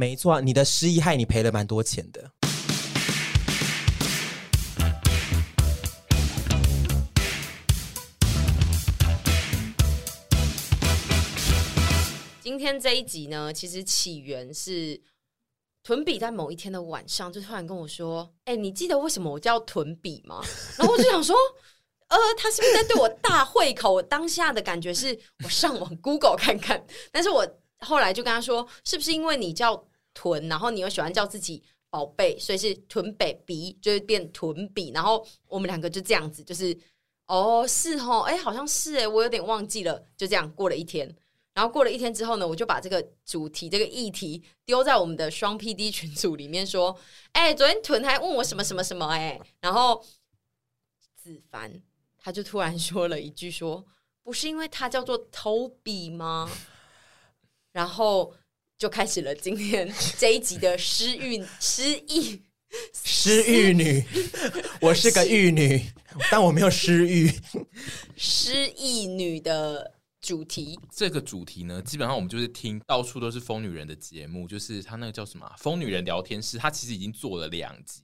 没错，你的失忆害你赔了蛮多钱的。今天这一集呢，其实起源是屯比在某一天的晚上，就突然跟我说：“哎、你记得为什么我叫屯比吗？” 然后我就想说。呃，他是不是在对我大会口？我当下的感觉是我上网 Google 看看，但是我后来就跟他说，是不是因为你叫屯，然后你又喜欢叫自己宝贝，所以是屯北鼻，就会变屯比。然后我们两个就这样子，就是哦，是哦，哎，好像是哎，我有点忘记了。就这样过了一天，然后过了一天之后呢，我就把这个主题、这个议题丢在我们的双 PD 群组里面，说，哎，昨天屯还问我什么什么什么，哎，然后子凡。他就突然说了一句说：“不是因为他叫做 Toby 吗？”然后就开始了今天 这一集的失忆失忆失忆女。我是个玉女，但我没有失忆。失忆女的主题，这个主题呢，基本上我们就是听到处都是疯女人的节目，就是她那个叫什么“疯女人聊天室”，她其实已经做了两集。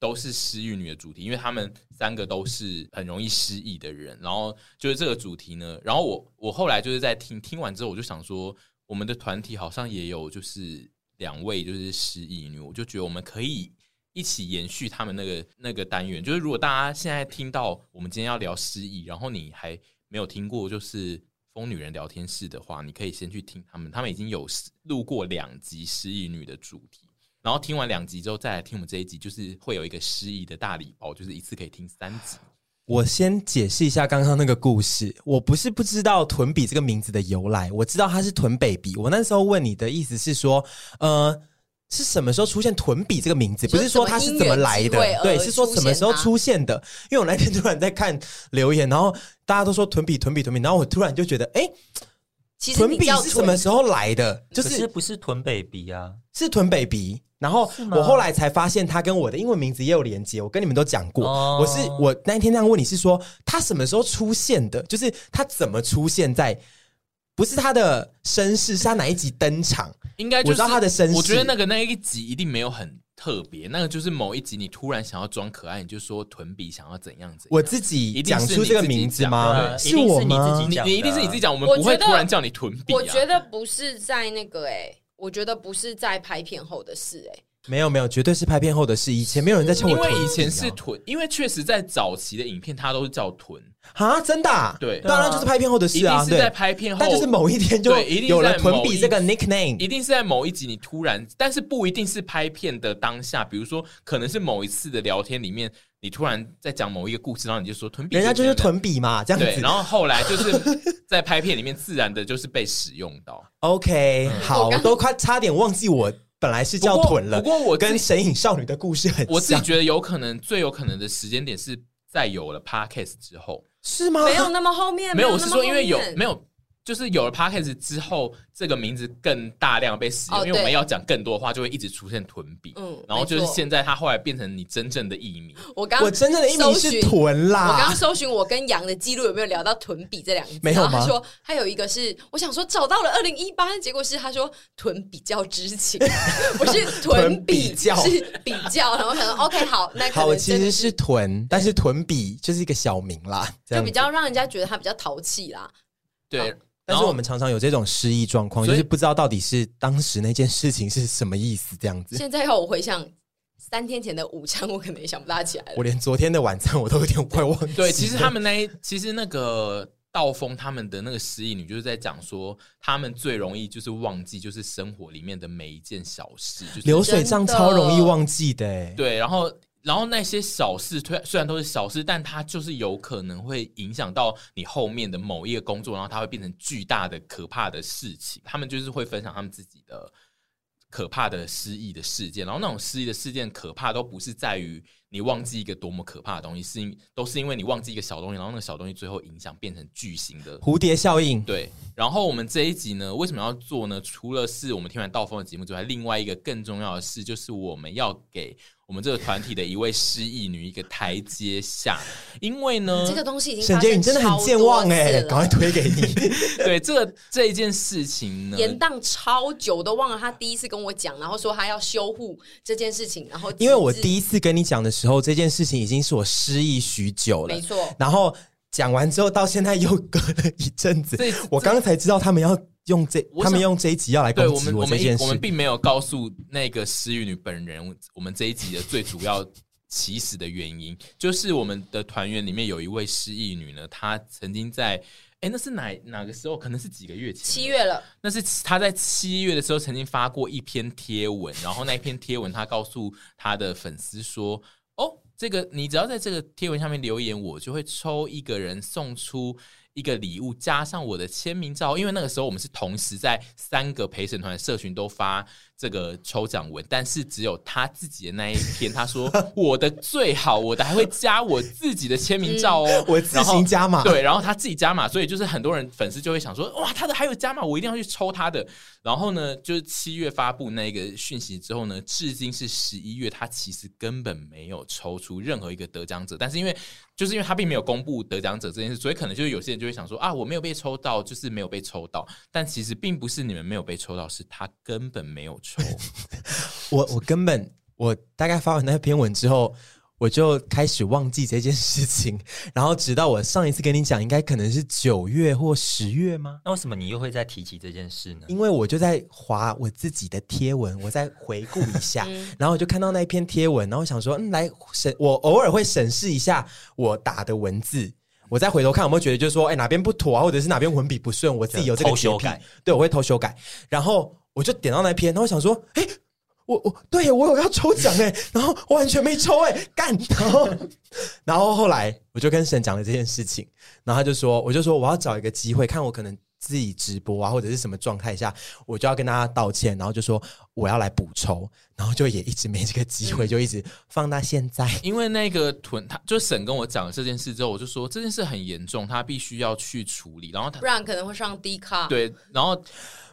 都是失忆女的主题，因为她们三个都是很容易失忆的人。然后就是这个主题呢，然后我我后来就是在听听完之后，我就想说，我们的团体好像也有就是两位就是失忆女，我就觉得我们可以一起延续他们那个那个单元。就是如果大家现在听到我们今天要聊失忆，然后你还没有听过就是疯女人聊天室的话，你可以先去听他们，他们已经有录过两集失忆女的主题。然后听完两集之后，再来听我们这一集，就是会有一个失忆的大礼包，就是一次可以听三集。我先解释一下刚刚那个故事，我不是不知道屯比这个名字的由来，我知道他是屯北比。我那时候问你的意思是说，呃，是什么时候出现屯比这个名字？不是说他是怎么来的，对，是说什么时候出现的？因为我那天突然在看留言，然后大家都说屯比屯比屯比，然后我突然就觉得，哎。屯比是什么时候来的？就是不是屯北比啊，是屯北比。然后我后来才发现，他跟我的英文名字也有连接。我跟你们都讲过，我是我那一天那样问你是说他什么时候出现的？就是他怎么出现在？不是他的身世，是他哪一集登场？应该我知道他的身世。我觉得那个那一集一定没有很。特别，那个就是某一集，你突然想要装可爱，你就说屯比想要怎样怎样。我自己讲出这个名字吗？是我吗？你你一定是你自己讲，我们不会突然叫你屯比。我觉得不是在那个哎，我觉得不是在拍片后的事哎。没有没有，绝对是拍片后的事。以前没有人在称我屯比，因为以前是臀，因为确实在早期的影片，它都是叫臀啊，真的？对，当然就是拍片后的事啊。一定是在拍片后，但就是某一天就有了臀比这个 nickname，一定是在某一集你突然，但是不一定是拍片的当下，比如说可能是某一次的聊天里面，你突然在讲某一个故事，然后你就说囤比，人家就是囤比嘛，这样子。然后后来就是 在拍片里面自然的就是被使用到。OK，好，我都快差点忘记我。本来是叫囤了，不过我跟神隐少女的故事很像。我自己觉得有可能最有可能的时间点是在有了 Podcast 之后，是吗？没有那么后面，没有，我是说因为有没有。就是有了 Podcast 之后，这个名字更大量被使用，哦、因为我们要讲更多的话，就会一直出现屯比。嗯，然后就是现在，他后来变成你真正的艺名。我刚我真正的艺名是屯啦。我刚刚搜寻我跟杨的记录有没有聊到屯比这两个字？没有吗？他说还有一个是，我想说找到了二零一八，结果是他说屯比较知情，不是屯比较是比较。然后我想说 OK 好，那好，我其实是屯，但是屯比就是一个小名啦，就比较让人家觉得他比较淘气啦。对。但是我们常常有这种失忆状况，就是不知道到底是当时那件事情是什么意思，这样子。现在要我回想三天前的午餐，我可能也想不大起来了。我连昨天的晚餐我都有点快忘记。对，其实他们那一，其实那个道风他们的那个失忆女，就是在讲说，他们最容易就是忘记，就是生活里面的每一件小事，就是流水账超容易忘记的。对，然后。然后那些小事，虽虽然都是小事，但它就是有可能会影响到你后面的某一个工作，然后它会变成巨大的、可怕的事情。他们就是会分享他们自己的可怕的失忆的事件，然后那种失忆的事件可怕都不是在于你忘记一个多么可怕的东西，是因都是因为你忘记一个小东西，然后那个小东西最后影响变成巨型的蝴蝶效应。对，然后我们这一集呢，为什么要做呢？除了是我们听完道风的节目之外，另外一个更重要的事就是我们要给。我们这个团体的一位失忆女一个台阶下，因为呢，这个东西已经沈婕妤，你真的很健忘哎、欸，赶快推给你。对，这个这一件事情呢，延宕超久都忘了。他第一次跟我讲，然后说他要修护这件事情，然后因为我第一次跟你讲的时候，这件事情已经是我失忆许久了，没错。然后讲完之后，到现在又隔了一阵子，我刚刚才知道他们要。用这，他们用这一集要来攻击我这件事。我们我们我们并没有告诉那个失忆女本人，我们这一集的最主要起始的原因，就是我们的团员里面有一位失忆女呢，她曾经在，哎，那是哪哪个时候？可能是几个月前，七月了。那是她在七月的时候曾经发过一篇贴文，然后那一篇贴文，她告诉她的粉丝说：“哦，这个你只要在这个贴文下面留言，我就会抽一个人送出。”一个礼物加上我的签名照，因为那个时候我们是同时在三个陪审团社群都发这个抽奖文，但是只有他自己的那一篇，他说我的最好，我的还会加我自己的签名照哦，嗯、我自行加码，对，然后他自己加码，所以就是很多人粉丝就会想说，哇，他的还有加码，我一定要去抽他的。然后呢，就是七月发布那个讯息之后呢，至今是十一月，他其实根本没有抽出任何一个得奖者，但是因为就是因为他并没有公布得奖者这件事，所以可能就是有些人就会想说啊，我没有被抽到，就是没有被抽到。但其实并不是你们没有被抽到，是他根本没有抽。我我根本我大概发完那篇文之后。我就开始忘记这件事情，然后直到我上一次跟你讲，应该可能是九月或十月吗？那为什么你又会再提起这件事呢？因为我就在划我自己的贴文，我再回顾一下，然后我就看到那一篇贴文，然后想说，嗯，来审，我偶尔会审视一下我打的文字，我再回头看有没有觉得，就是说，哎，哪边不妥啊，或者是哪边文笔不顺，我自己有这个修改，对，我会偷修改，然后我就点到那篇，然后我想说，哎。我我对我有要抽奖哎，然后完全没抽哎，干！然后 然后后来我就跟神讲了这件事情，然后他就说，我就说我要找一个机会，看我可能自己直播啊，或者是什么状态下，我就要跟大家道歉，然后就说我要来补抽，然后就也一直没这个机会，就一直放到现在。因为那个屯，他就沈跟我讲了这件事之后，我就说这件事很严重，他必须要去处理，然后他不然可能会上低卡。对，然后。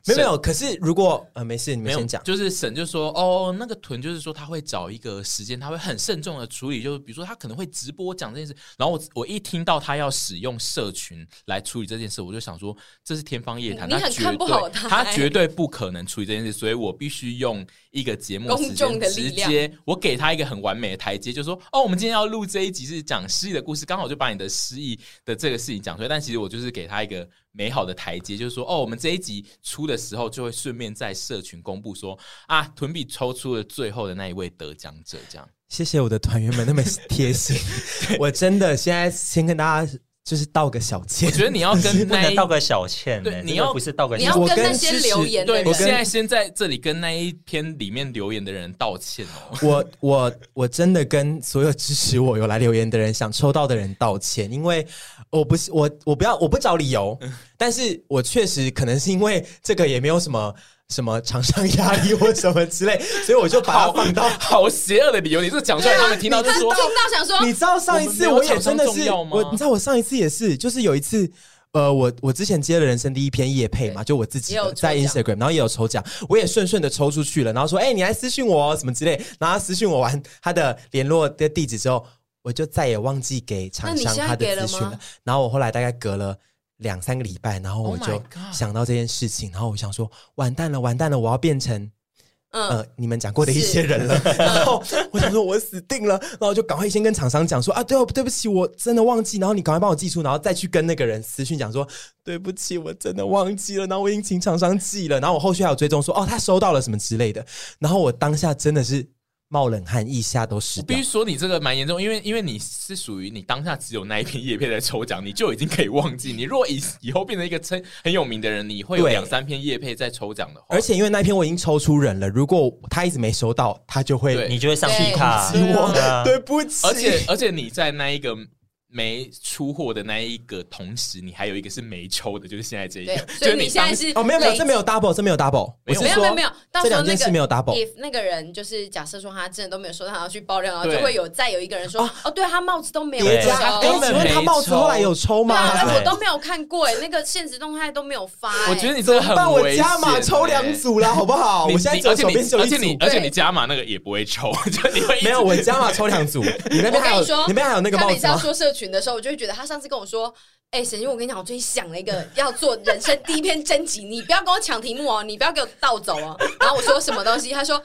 没有没有，可是如果呃没事，你们先讲。就是沈就说哦，那个屯就是说他会找一个时间，他会很慎重的处理，就是比如说他可能会直播讲这件事。然后我我一听到他要使用社群来处理这件事，我就想说这是天方夜谭，你很看不好他，他绝对不可能处理这件事，所以我必须用一个节目时间直接我给他一个很完美的台阶，就是说哦，我们今天要录这一集是讲失忆的故事，刚好就把你的失忆的这个事情讲出来。但其实我就是给他一个。美好的台阶，就是说，哦，我们这一集出的时候，就会顺便在社群公布说，啊，屯比抽出了最后的那一位得奖者，这样。谢谢我的团员们那么贴心，我真的现在先跟大家。就是道个小歉，我觉得你要跟 不能道个小歉，对，你要不是道个，你要跟那些留言，对，我现在先在这里跟那一篇里面留言的人道歉哦。我我我真的跟所有支持我有来留言的人，想抽到的人道歉，因为我不是我我不要我不找理由，但是我确实可能是因为这个也没有什么。什么厂商压力或什么之类，所以我就把它放到好邪恶的理由。你这讲出来，他们听到就说，听到想说，你知道上一次我也真的是我，你知道我上一次也是，就是有一次，呃，我我之前接了人生第一篇夜配嘛，就我自己在 Instagram，然后也有抽奖，我也顺顺的抽出去了，然后说，哎，你来私信我什么之类，然后他私信我完他的联络的地址之后，我就再也忘记给厂商他的资讯了。然后我后来大概隔了。两三个礼拜，然后我就想到这件事情，oh、然后我想说，完蛋了，完蛋了，我要变成，嗯、呃，你们讲过的一些人了。然后我想说，我死定了，然后就赶快先跟厂商讲说啊，对哦，对不起，我真的忘记，然后你赶快帮我寄出，然后再去跟那个人私讯讲说，对不起，我真的忘记了，然后我已经请厂商寄了，然后我后续还有追踪说，哦，他收到了什么之类的，然后我当下真的是。冒冷汗，腋下都湿。必须说你这个蛮严重，因为因为你是属于你当下只有那一篇叶片在抽奖，你就已经可以忘记。你如果以以后变成一个称很有名的人，你会有两三篇叶片在抽奖的话。而且因为那一篇我已经抽出人了，如果他一直没收到，他就会你就会上气卡。我对不起。而且而且你在那一个没出货的那一个同时，你还有一个是没抽的，就是现在这一个。所以你现在是哦，没有没有，这没有 double，这没有 double，没有没有没有没有，这两件事没有 double。if 那个人就是假设说他真的都没有收，他要去爆料，然后就会有再有一个人说哦，对他帽子都没有抽，哎，请问他帽子后来有抽吗？哎，我都没有看过，哎，那个现实动态都没有发。我觉得你这个很我加码抽两组了，好不好？我现在而且你而且你，而且你加码那个也不会抽，就你会没有我加码抽两组。你那边还有你那边还有那个帽子说社群的时候，我就会觉得他上次跟我说。哎、欸，沈君，我跟你讲，我最近想了一个要做人生第一篇征集，你不要跟我抢题目哦，你不要给我盗走哦。然后我说什么东西，他说。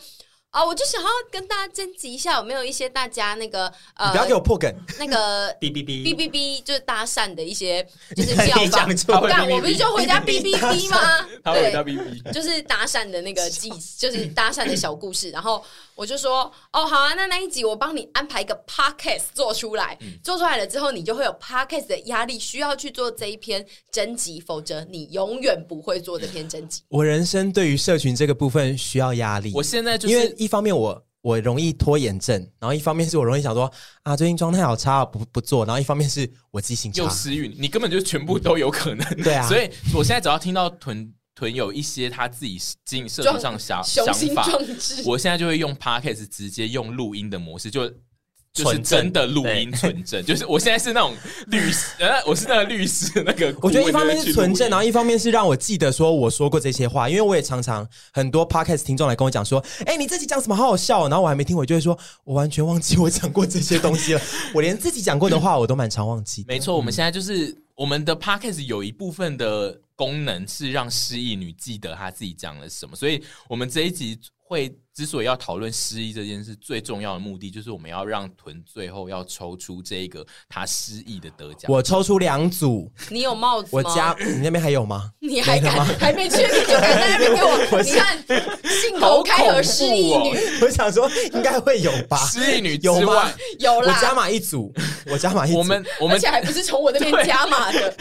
啊，我就想要跟大家征集一下，有没有一些大家那个呃，不要给我破梗，那个 哔哔哔哔哔哔，就是搭讪的一些，就是妙法。干，我不是就回家哔哔哔吗？他回家哔哔，就是搭讪的那个记，就是搭讪的小故事。然后我就说，哦，好啊，那那一集我帮你安排一个 podcast 做出来，做出来了之后，你就会有 podcast 的压力，需要去做这一篇征集，否则你永远不会做这篇征集。我人生对于社群这个部分需要压力，我现在就是因为。一方面我我容易拖延症，然后一方面是我容易想说啊，最近状态好差，不不做，然后一方面是我记性差，又失语，你根本就全部都有可能，对啊，所以我现在只要听到屯屯有一些他自己经营社群上想想法，我现在就会用 Podcast 直接用录音的模式就。就是真的录音存证，就是我现在是那种律师，呃，我是那个律师那个。我觉得一方面是纯正，然后一方面是让我记得说我说过这些话，因为我也常常很多 podcast 听众来跟我讲说，哎、欸，你自己讲什么好好笑，然后我还没听，我就会说我完全忘记我讲过这些东西了，我连自己讲过的话我都蛮常忘记。没错，我们现在就是我们的 podcast 有一部分的功能是让失忆女记得她自己讲了什么，所以我们这一集。会之所以要讨论失忆这件事，最重要的目的就是我们要让屯最后要抽出这个他失忆的得奖。我抽出两组，你有帽子吗？我家你那边还有吗？你还敢还没确定就敢在那边给我？你看信口开河失忆女，我想说应该会有吧？失忆女有吗？有啦，我加码一组，我加码一组。我们我们而且还不是从我那边加码的。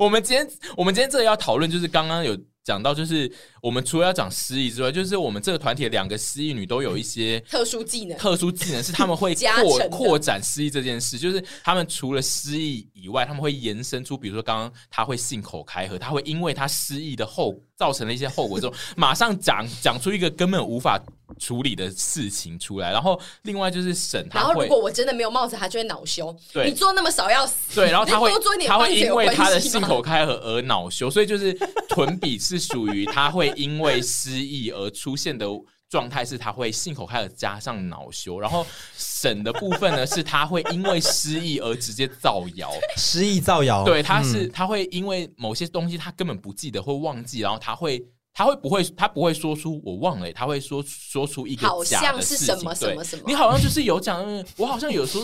我们今天我们今天这个要讨论就是刚刚有。讲到就是，我们除了要讲失忆之外，就是我们这个团体的两个失忆女都有一些特殊技能，特殊技能是 他们会扩扩展失忆这件事。就是他们除了失忆以外，他们会延伸出，比如说刚刚他会信口开河，他会因为他失忆的后造成了一些后果之后，马上讲讲出一个根本无法处理的事情出来。然后另外就是审他，然后如果我真的没有帽子，他就会恼羞。对，你做那么少要死。对，然后他会他会因为他的信口开河而恼羞，所以就是屯比是。是属于他会因为失忆而出现的状态，是他会信口开河加上恼羞，然后省的部分呢，是他会因为失忆而直接造谣，失忆造谣，对，他是他会因为某些东西他根本不记得或忘记，然后他会。他会不会？他不会说出我忘了，他会说说出一个假的事情。什么什么什么？你好像就是有讲，我好像有说，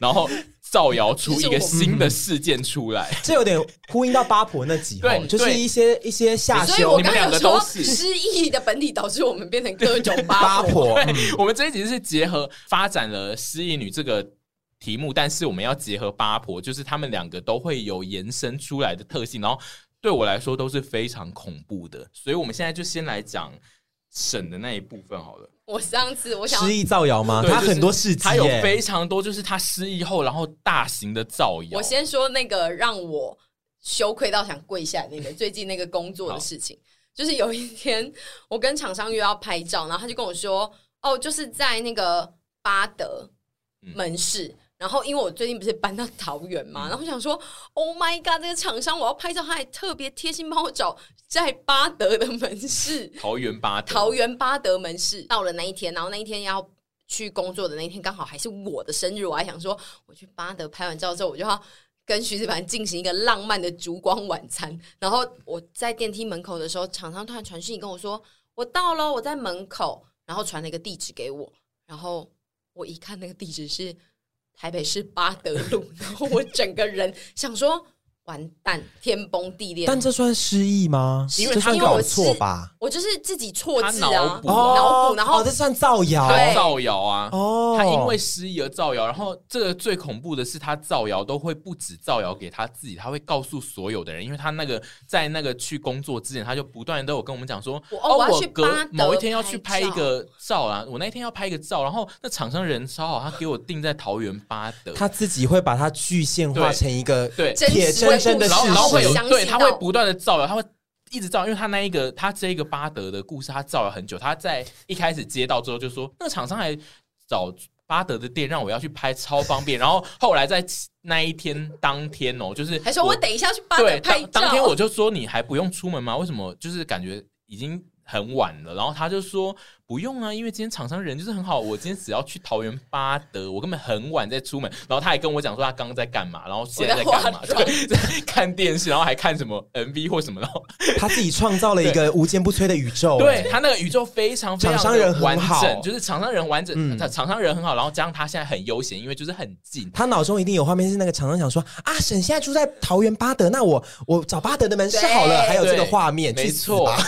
然后造谣出一个新的事件出来。这有点呼应到八婆那集，对，就是一些一些下修。你们两个都是失忆的本体，导致我们变成各种八婆。对，我们这一集是结合发展了失忆女这个题目，但是我们要结合八婆，就是他们两个都会有延伸出来的特性，然后。对我来说都是非常恐怖的，所以我们现在就先来讲省的那一部分好了。我上次我想失忆造谣吗？他很多事情，他有非常多，就是他失忆后，然后大型的造谣。我先说那个让我羞愧到想跪下那个最近那个工作的事情，就是有一天我跟厂商约要拍照，然后他就跟我说：“哦，就是在那个巴德门市。嗯”然后，因为我最近不是搬到桃园嘛，嗯、然后我想说，Oh my god，这个厂商我要拍照，他还特别贴心帮我找在八德的门市，桃园八德，桃园八德门市。到了那一天，然后那一天要去工作的那一天，刚好还是我的生日，我还想说，我去八德拍完照之后，我就要跟徐子凡进行一个浪漫的烛光晚餐。然后我在电梯门口的时候，厂商突然传讯跟我说，我到了，我在门口，然后传了一个地址给我，然后我一看那个地址是。台北市八德路，然后我整个人想说，完蛋，天崩地裂。但这算失忆吗？因为这算因为我搞错吧？我就是自己错字他啊，脑补脑补，然后哦，这算造谣。他造谣啊！哦，他因为失忆而造谣，然后这个最恐怖的是，他造谣都会不止造谣给他自己，他会告诉所有的人，因为他那个在那个去工作之前，他就不断都有跟我们讲说，我哦，哦我要去隔巴德某一天要去拍拍一个照啊，我那一天要拍一个照，然后那厂商人超好，他给我定在桃园八德，他自己会把它具现化成一个对铁然后然后会有。对，他会不断的造谣，他会一直造，因为他那一个他这一个巴德的故事，他造了很久。他在一开始接到之后就说，那个厂商还找巴德的店让我要去拍，超方便。然后后来在那一天当天哦，就是还说我等一下去巴德对拍照。当天我就说你还不用出门吗？为什么？就是感觉已经很晚了。然后他就说。不用啊，因为今天厂商人就是很好。我今天只要去桃园八德，我根本很晚再出门。然后他还跟我讲说他刚刚在干嘛，然后现在在干嘛？对，在看电视，然后还看什么 MV 或什么。然后 他自己创造了一个无坚不摧的宇宙。对，他那个宇宙非常非常厂商人完整，就是厂商人完整，厂商人很好。然后加上他现在很悠闲，因为就是很近。他脑中一定有画面，是那个厂商想说啊，沈现在住在桃园八德，那我我找八德的门市好了，还有这个画面，没错。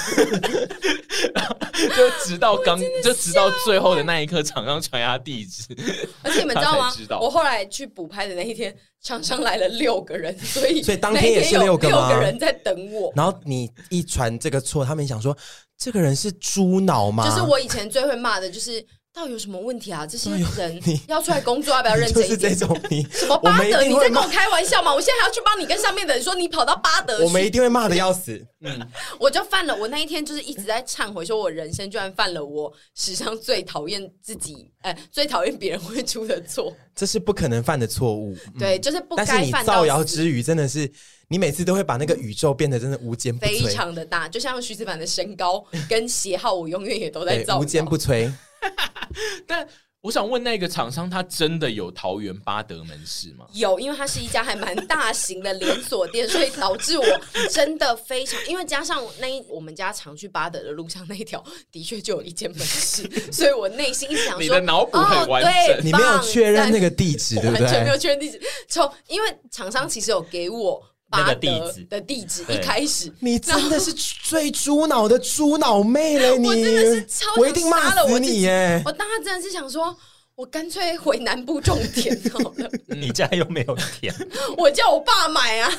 就直到刚，就直到最后的那一刻，厂商传下地址，而且你们知道吗？知道我后来去补拍的那一天，厂商来了六个人，所以所以当天也是六个吗？六个人在等我。然后你一传这个错，他们想说这个人是猪脑吗？就是我以前最会骂的，就是。到底有什么问题啊？这些人 要出来工作，要不要认真一点？就是这种你 什么巴德？你在跟我开玩笑吗？我现在还要去帮你跟上面的人说，你跑到巴德去，我们一定会骂的要死。嗯，我就犯了。我那一天就是一直在忏悔，说我人生居然犯了我史上最讨厌自己，哎，最讨厌别人会出的错。这是不可能犯的错误。对，就是不该犯。但是你造谣之余，真的是你每次都会把那个宇宙变得真的无坚不摧，非常的大。就像徐子凡的身高跟鞋号，我永远也都在造无坚不摧。但我想问那个厂商，他真的有桃园八德门市吗？有，因为它是一家还蛮大型的连锁店，所以导致我真的非常，因为加上那一我们家常去八德的路上那一条，的确就有一间门市，所以我内心一直想说，你的脑补很完整，哦、你没有确认那个地址，对不对？完全没有确认地址，从因为厂商其实有给我。那个地址的地址一开始，你真的是最猪脑的猪脑妹了！你我真的是超我一定骂死你耶！我当时真的是想说，我干脆回南部种田好了。你家又没有田，我叫我爸买啊。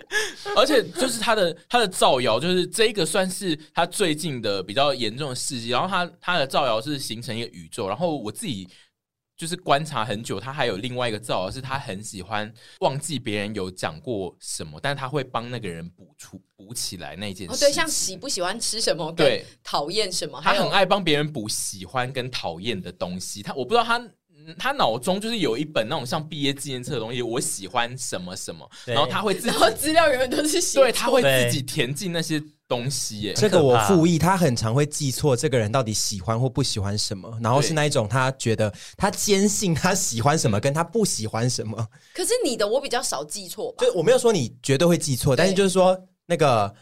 而且就是他的他的造谣，就是这个算是他最近的比较严重的事迹。然后他他的造谣是形成一个宇宙。然后我自己。就是观察很久，他还有另外一个造谣，是他很喜欢忘记别人有讲过什么，但是他会帮那个人补出补起来那件事。哦，对，像喜不喜欢吃什么，对，讨厌什么，他很爱帮别人补喜欢跟讨厌的东西。他我不知道他他脑中就是有一本那种像毕业纪念册的东西，我喜欢什么什么，然后他会自己，然后资料永远都是写，对，他会自己填进那些。东西耶，这个我附议，他很常会记错这个人到底喜欢或不喜欢什么，然后是那一种他觉得他坚信他喜欢什么，跟他不喜欢什么。可是你的我比较少记错吧？就我没有说你绝对会记错，但是就是说那个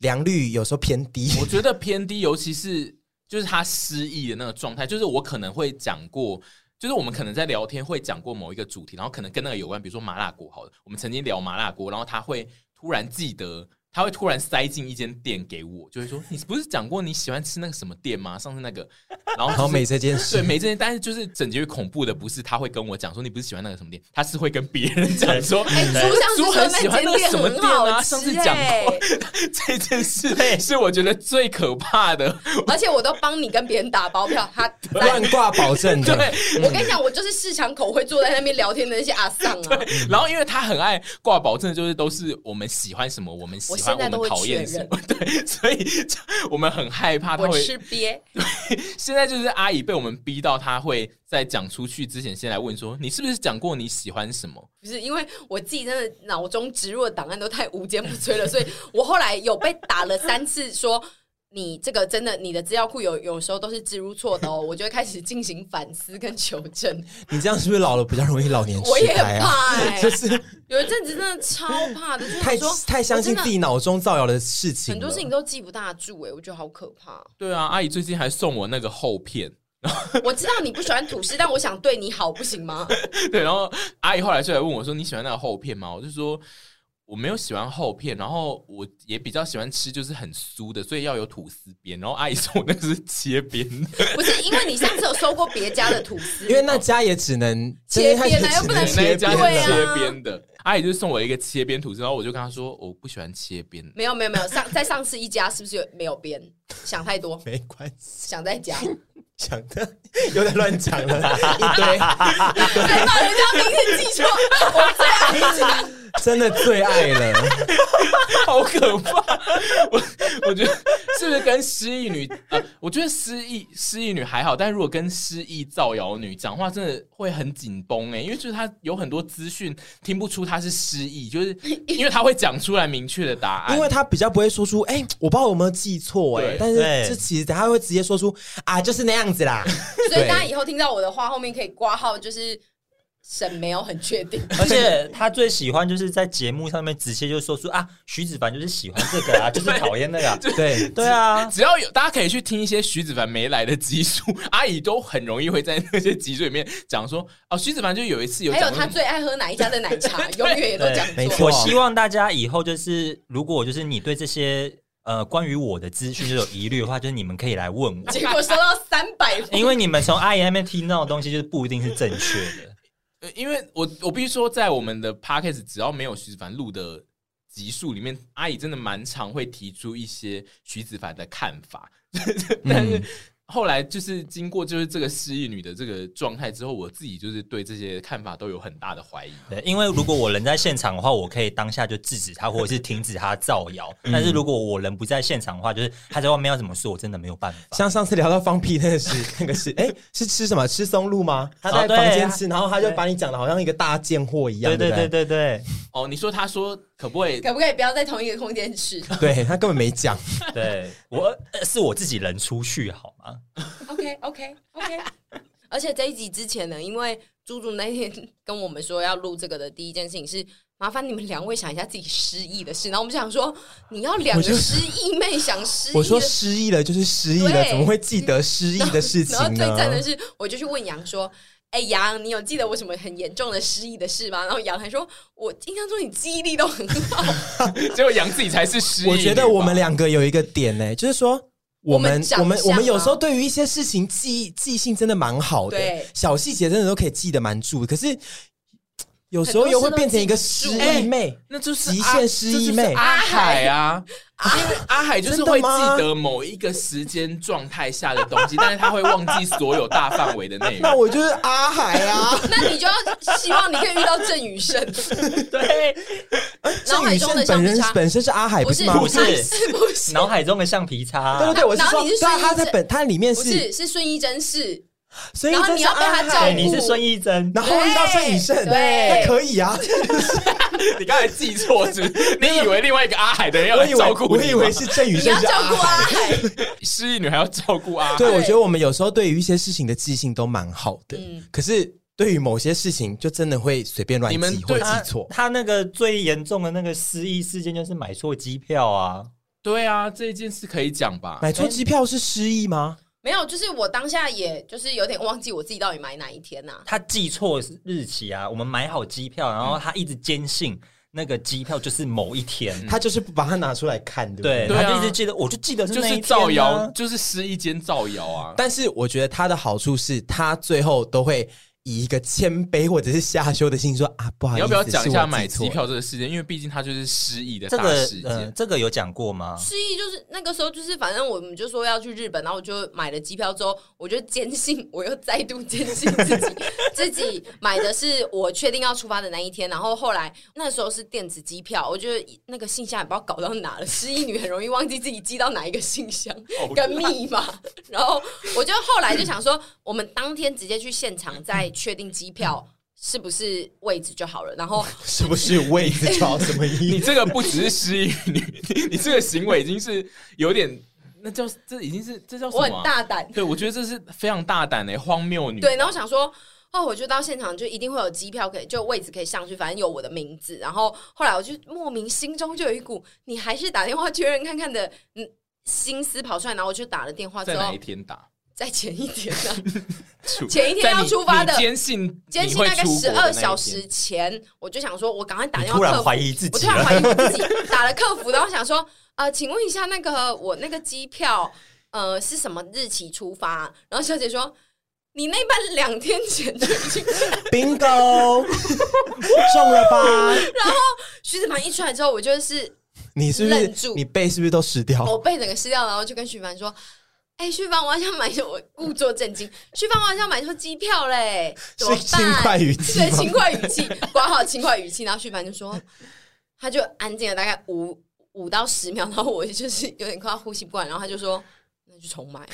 良率有时候偏低，我觉得偏低，尤其是就是他失忆的那个状态，就是我可能会讲过，就是我们可能在聊天会讲过某一个主题，然后可能跟那个有关，比如说麻辣锅，好了，我们曾经聊麻辣锅，然后他会突然记得。他会突然塞进一间店给我，就会说：“你不是讲过你喜欢吃那个什么店吗？上次那个。”然后、就是、然后没这件事，对，没这件。但是就是整集恐怖的不是他会跟我讲说你不是喜欢那个什么店，他是会跟别人讲说：“ 哎，猪、欸、很喜欢那个什么店啊，上次讲过。”这件事是我觉得最可怕的，而且我都帮你跟别人打包票，他乱挂保证的。对，我跟你讲，我就是市场口会坐在那边聊天的那些阿桑啊。然后因为他很爱挂保证，就是都是我们喜欢什么，我们喜欢。我现在都会讨厌什么？对，所以我们很害怕他会我吃瘪。对，现在就是阿姨被我们逼到，她会在讲出去之前先来问说：“你是不是讲过你喜欢什么？”不是，因为我自己真的脑中植入的档案都太无坚不摧了，所以我后来有被打了三次说。你这个真的，你的资料库有有时候都是置入错的哦，我就会开始进行反思跟求证。你这样是不是老了比较容易老年痴呆啊？我也怕 哎、欸，就是有一阵子真的超怕的，就是、太太相信自己脑中造谣的事情，很多事情都记不大住哎，我觉得好可怕。对啊，阿姨最近还送我那个厚片，我知道你不喜欢吐司，但我想对你好，不行吗？对，然后阿姨后来就来问我说：“你喜欢那个厚片吗？”我就说。我没有喜欢厚片，然后我也比较喜欢吃就是很酥的，所以要有吐司边。然后阿姨说我那个是切边，不是因为你上次有收过别家的吐司，因为那家也只能切边啊，又不能切边，对啊，切边的。阿姨就送我一个切边吐司，然后我就跟她说我不喜欢切边。没有没有没有，上在上次一家是不是有没有边？想太多，没关系，想再讲，想的有点乱讲了。一堆，再把人家名字记错，我最爱讲。真的最爱了，好可怕！我我觉得是不是跟失忆女？呃，我觉得失忆失忆女还好，但如果跟失忆造谣女讲话，真的会很紧绷哎，因为就是她有很多资讯听不出她是失忆，就是 因为她会讲出来明确的答案，因为她比较不会说出哎、欸，我不知道有没有记错哎，但是这其实他会直接说出啊，就是那样子啦。所以大家以后听到我的话，后面可以挂号，就是。神没有很确定，而且他最喜欢就是在节目上面直接就说出啊，徐子凡就是喜欢这个啊，就是讨厌那个，对对啊，只要有大家可以去听一些徐子凡没来的集数，阿姨都很容易会在那些集数里面讲说哦，徐子凡就有一次有，还有他最爱喝哪一家的奶茶，永远也都讲没错。我希望大家以后就是，如果就是你对这些呃关于我的资讯就有疑虑的话，就是你们可以来问我。结果收到三百，因为你们从阿姨那边听到的东西就是不一定是正确的。因为我我必须说，在我们的 podcast 只要没有徐子凡录的集数里面，阿姨真的蛮常会提出一些徐子凡的看法，但 是。嗯后来就是经过就是这个失忆女的这个状态之后，我自己就是对这些看法都有很大的怀疑。对，因为如果我人在现场的话，我可以当下就制止他，或者是停止他造谣。嗯、但是如果我人不在现场的话，就是他在外面要怎么说，我真的没有办法。像上次聊到放屁那个是那个是，哎、欸，是吃什么？吃松露吗？他在房间吃，哦、然后他就把你讲的好像一个大贱货一样。对对对对对。哦，你说他说可不可以？可不可以不要在同一个空间吃？对他根本没讲。对我是我自己人出去好吗？OK OK OK，而且这一集之前呢，因为猪猪那天跟我们说要录这个的第一件事情是，麻烦你们两位想一下自己失忆的事。然后我们就想说，你要两个失忆妹想失忆，我说失忆了就是失忆了，怎么会记得失忆的事情呢？然后最赞的是，我就去问杨说：“哎、欸，杨，你有记得我什么很严重的失忆的事吗？”然后杨还说：“我印象中你记忆力都很好。”结果杨自己才是失忆。我觉得我们两个有一个点呢、欸，就是说。我们我们我们有时候对于一些事情记忆记性真的蛮好的，对小细节真的都可以记得蛮住。可是有时候又会变成一个失忆妹，那就是极限失忆妹阿海啊。因为阿海就是会记得某一个时间状态下的东西，但是他会忘记所有大范围的内容。那我就是阿海啊，那你就要希望你可以遇到郑宇盛。对，郑宇盛本人本身是阿海，不是吗？不是，不是，脑海中的橡皮擦。对对对，我是说，他他在本他里面是是孙艺珍是。所以你要被他照顾，你是孙艺珍，然后遇到郑宇盛，对，那可以啊。你刚才记错是？你以为另外一个阿海的人要照顾？我以为是郑宇盛，要照顾阿海。失忆女还要照顾阿海？对，我觉得我们有时候对于一些事情的记性都蛮好的，可是对于某些事情就真的会随便乱记或记错。他那个最严重的那个失忆事件就是买错机票啊。对啊，这件事可以讲吧？买错机票是失忆吗？没有，就是我当下也就是有点忘记我自己到底买哪一天呐、啊。他记错日期啊，我们买好机票，然后他一直坚信那个机票就是某一天，嗯、他就是不把它拿出来看，对不对？对，他就一直记得，我就记得就是造谣，就是失忆间造谣啊。但是我觉得他的好处是他最后都会。以一个谦卑或者是下修的心说啊，不好意思，你要不要讲一下买机票这个事件？因为毕竟他就是失忆的大事件。这个呃、这个有讲过吗？失忆就是那个时候，就是反正我们就说要去日本，然后我就买了机票之后，我就坚信，我又再度坚信自己自己买的是我确定要出发的那一天。然后后来那时候是电子机票，我觉得那个信箱也不知道搞到哪了。失忆女很容易忘记自己寄到哪一个信箱 跟密码。然后我就后来就想说，我们当天直接去现场再。确定机票是不是位置就好了，然后 是不是位置就好？什么意思？你这个不只是失忆，你你这个行为已经是有点，那叫这已经是这叫什么、啊？我很大胆，对我觉得这是非常大胆的荒谬女。对，然后想说哦，我就到现场就一定会有机票可以，就位置可以上去，反正有我的名字。然后后来我就莫名心中就有一股你还是打电话确认看看的嗯心思跑出来，然后我就打了电话。在哪一天打？再前一天呢、出前一天要出发的坚信坚信大概十二小时前，我就想说，我赶快打电话突然客服怀疑自己我突然怀疑我自己，打了客服，然后想说，呃，请问一下，那个我那个机票，呃，是什么日期出发？然后小姐说，你那班两天前就已经 bingo 中了吧？然后徐子凡一出来之后，我就是你是不是你背是不是都湿掉？我背整个湿掉，然后就跟徐凡说。哎，旭芳，我好像买错，我故作震惊。旭芳，我好像买错机票嘞，怎么办？是轻快语气吗，对，轻快语气，管好轻快语气。然后旭凡就说，他就安静了大概五五到十秒，然后我就是有点快要呼吸不完，然后他就说，那就重买，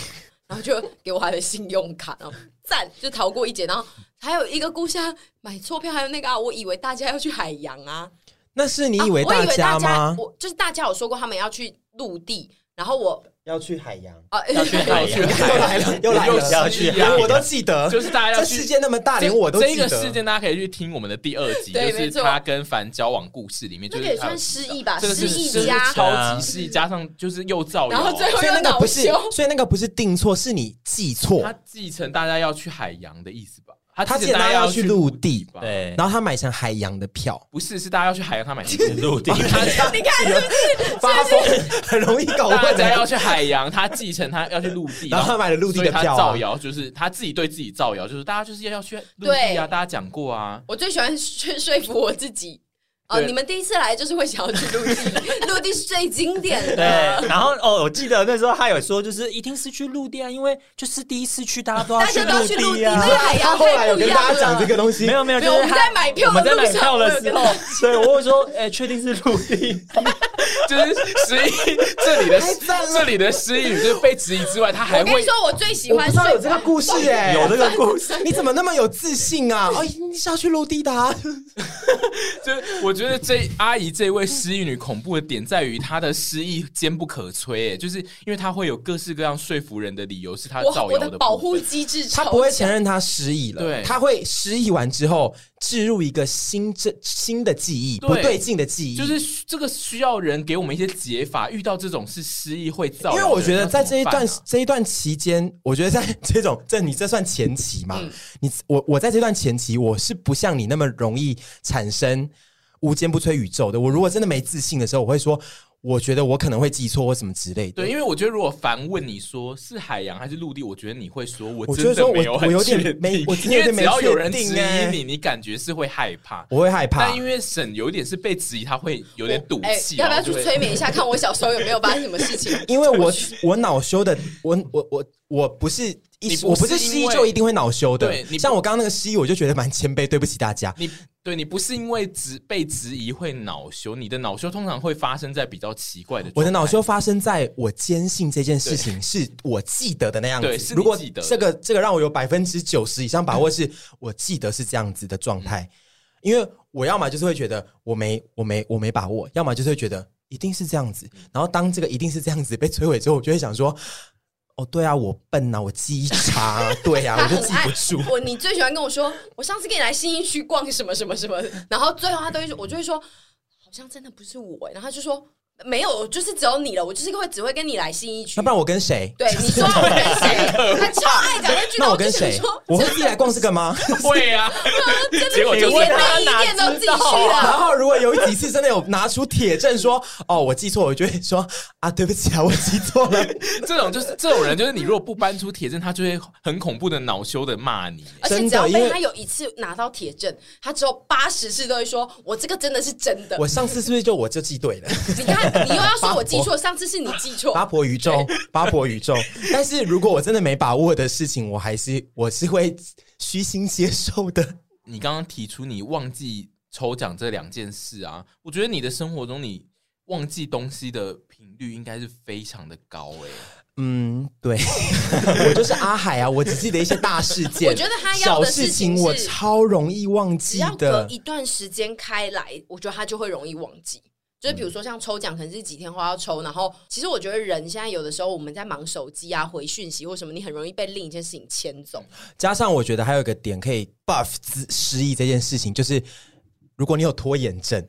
然后就给我他的信用卡，然后赞，就逃过一劫。然后还有一个故事，买错票，还有那个啊，我以为大家要去海洋啊，那是你以为大家吗？啊、我，我就是大家有说过他们要去陆地，然后我。要去海洋啊！要去海洋，又来了，又来了，要去，我都记得。就是大家要去世界那么大，连我都记得。这个事件大家可以去听我们的第二集，就是他跟凡交往故事里面，就是也算失忆吧，失忆加超级失忆，加上就是又造谣，然后最后又那个不是，恼羞，所以那个不是定错，是你记错。他继承大家要去海洋的意思吧？他记得大家要去陆地，对，然后他买成海洋的票，不是，是大家要去海洋，他买成陆地。你看是不是发疯，很容易搞混。大家要去海洋，他继承他要去陆地，然后他买了陆地的票。造谣就是他自己对自己造谣，就是大家就是要去陆地啊，大家讲过啊。我最喜欢去说服我自己。哦，你们第一次来就是会想要去陆地，陆地是最经典的。对，然后哦，我记得那时候他有说，就是一定是去陆地啊，因为就是第一次去，大家都要去陆地啊。他后来有跟大家讲这个东西，没有没有，就是我们在买票，我们在买票的时候，所以我会说，哎，确定是陆地，就是失忆。这里的这里的失忆就是被质疑之外，他还会说，我最喜欢说有这个故事哎，有这个故事，你怎么那么有自信啊？哦，你是要去陆地的，就我。我觉得这阿姨这位失忆女恐怖的点在于她的失忆坚不可摧，哎，就是因为她会有各式各样说服人的理由，是她造谣的保护机制。她不会承认她失忆了，对，她会失忆完之后置入一个新这新的记忆，不对劲的记忆，就是这个需要人给我们一些解法。遇到这种是失忆会造，因为我觉得在这一段这一段期间，我觉得在这种这你这算前期嘛？你我我在这段前期，我是不像你那么容易产生。无坚不摧宇宙的我，如果真的没自信的时候，我会说，我觉得我可能会记错或什么之类的。对，因为我觉得如果凡问你说是海洋还是陆地，我觉得你会说，我真的没有很确定。没，我因为只要有人质疑你，你感觉是会害怕，我会害怕。但因为沈有点是被质疑，他会有点赌气。要不要去催眠一下，看我小时候有没有发生什么事情？因为我我恼羞的，我我我我不是。我不是西医就一定会恼羞的，对，像我刚刚那个失忆，我就觉得蛮谦卑，对不起大家。你对你不是因为质被质疑会恼羞，你的恼羞通常会发生在比较奇怪的。我的恼羞发生在我坚信这件事情是我记得的那样子。对，是如果这个这个让我有百分之九十以上把握，是 我记得是这样子的状态。嗯、因为我要么就是会觉得我没我没我没把握，要么就是会觉得一定是这样子。然后当这个一定是这样子被摧毁之后，我就会想说。哦，对啊，我笨呐、啊，我记忆差、啊，对呀、啊，我就记不住。我你最喜欢跟我说，我上次跟你来新一区逛什么什么什么，然后最后他都会说，我就会说，好像真的不是我，然后他就说。没有，就是只有你了。我就是会只会跟你来信义区。那不然我跟谁？对，你说我跟谁？他超爱讲那句。那我跟谁？我会 自己来逛这个吗？会啊。结果就连那一店都自己去了。然后如果有几次真的有拿出铁证说，哦，我记错，我就会说啊，对不起啊，我记错了。这种就是这种人，就是你如果不搬出铁证，他就会很恐怖的恼羞的骂你。而且只要被他有一次拿到铁证，他只有八十次都会说，我这个真的是真的。我上次是不是就我就记对了？你看。你又要说我记错，上次是你记错。八婆宇宙，八婆宇宙。但是如果我真的没把握的事情，我还是我是会虚心接受的。你刚刚提出你忘记抽奖这两件事啊，我觉得你的生活中你忘记东西的频率应该是非常的高诶、欸。嗯，对，我就是阿海啊，我只记得一些大事件。我觉得他要的事情我超容易忘记的。只要隔一段时间开来，我觉得他就会容易忘记。就是比如说像抽奖，可能是几天后要抽，然后其实我觉得人现在有的时候我们在忙手机啊、回讯息或什么，你很容易被另一件事情牵走。加上我觉得还有一个点可以 buff 失忆这件事情，就是如果你有拖延症，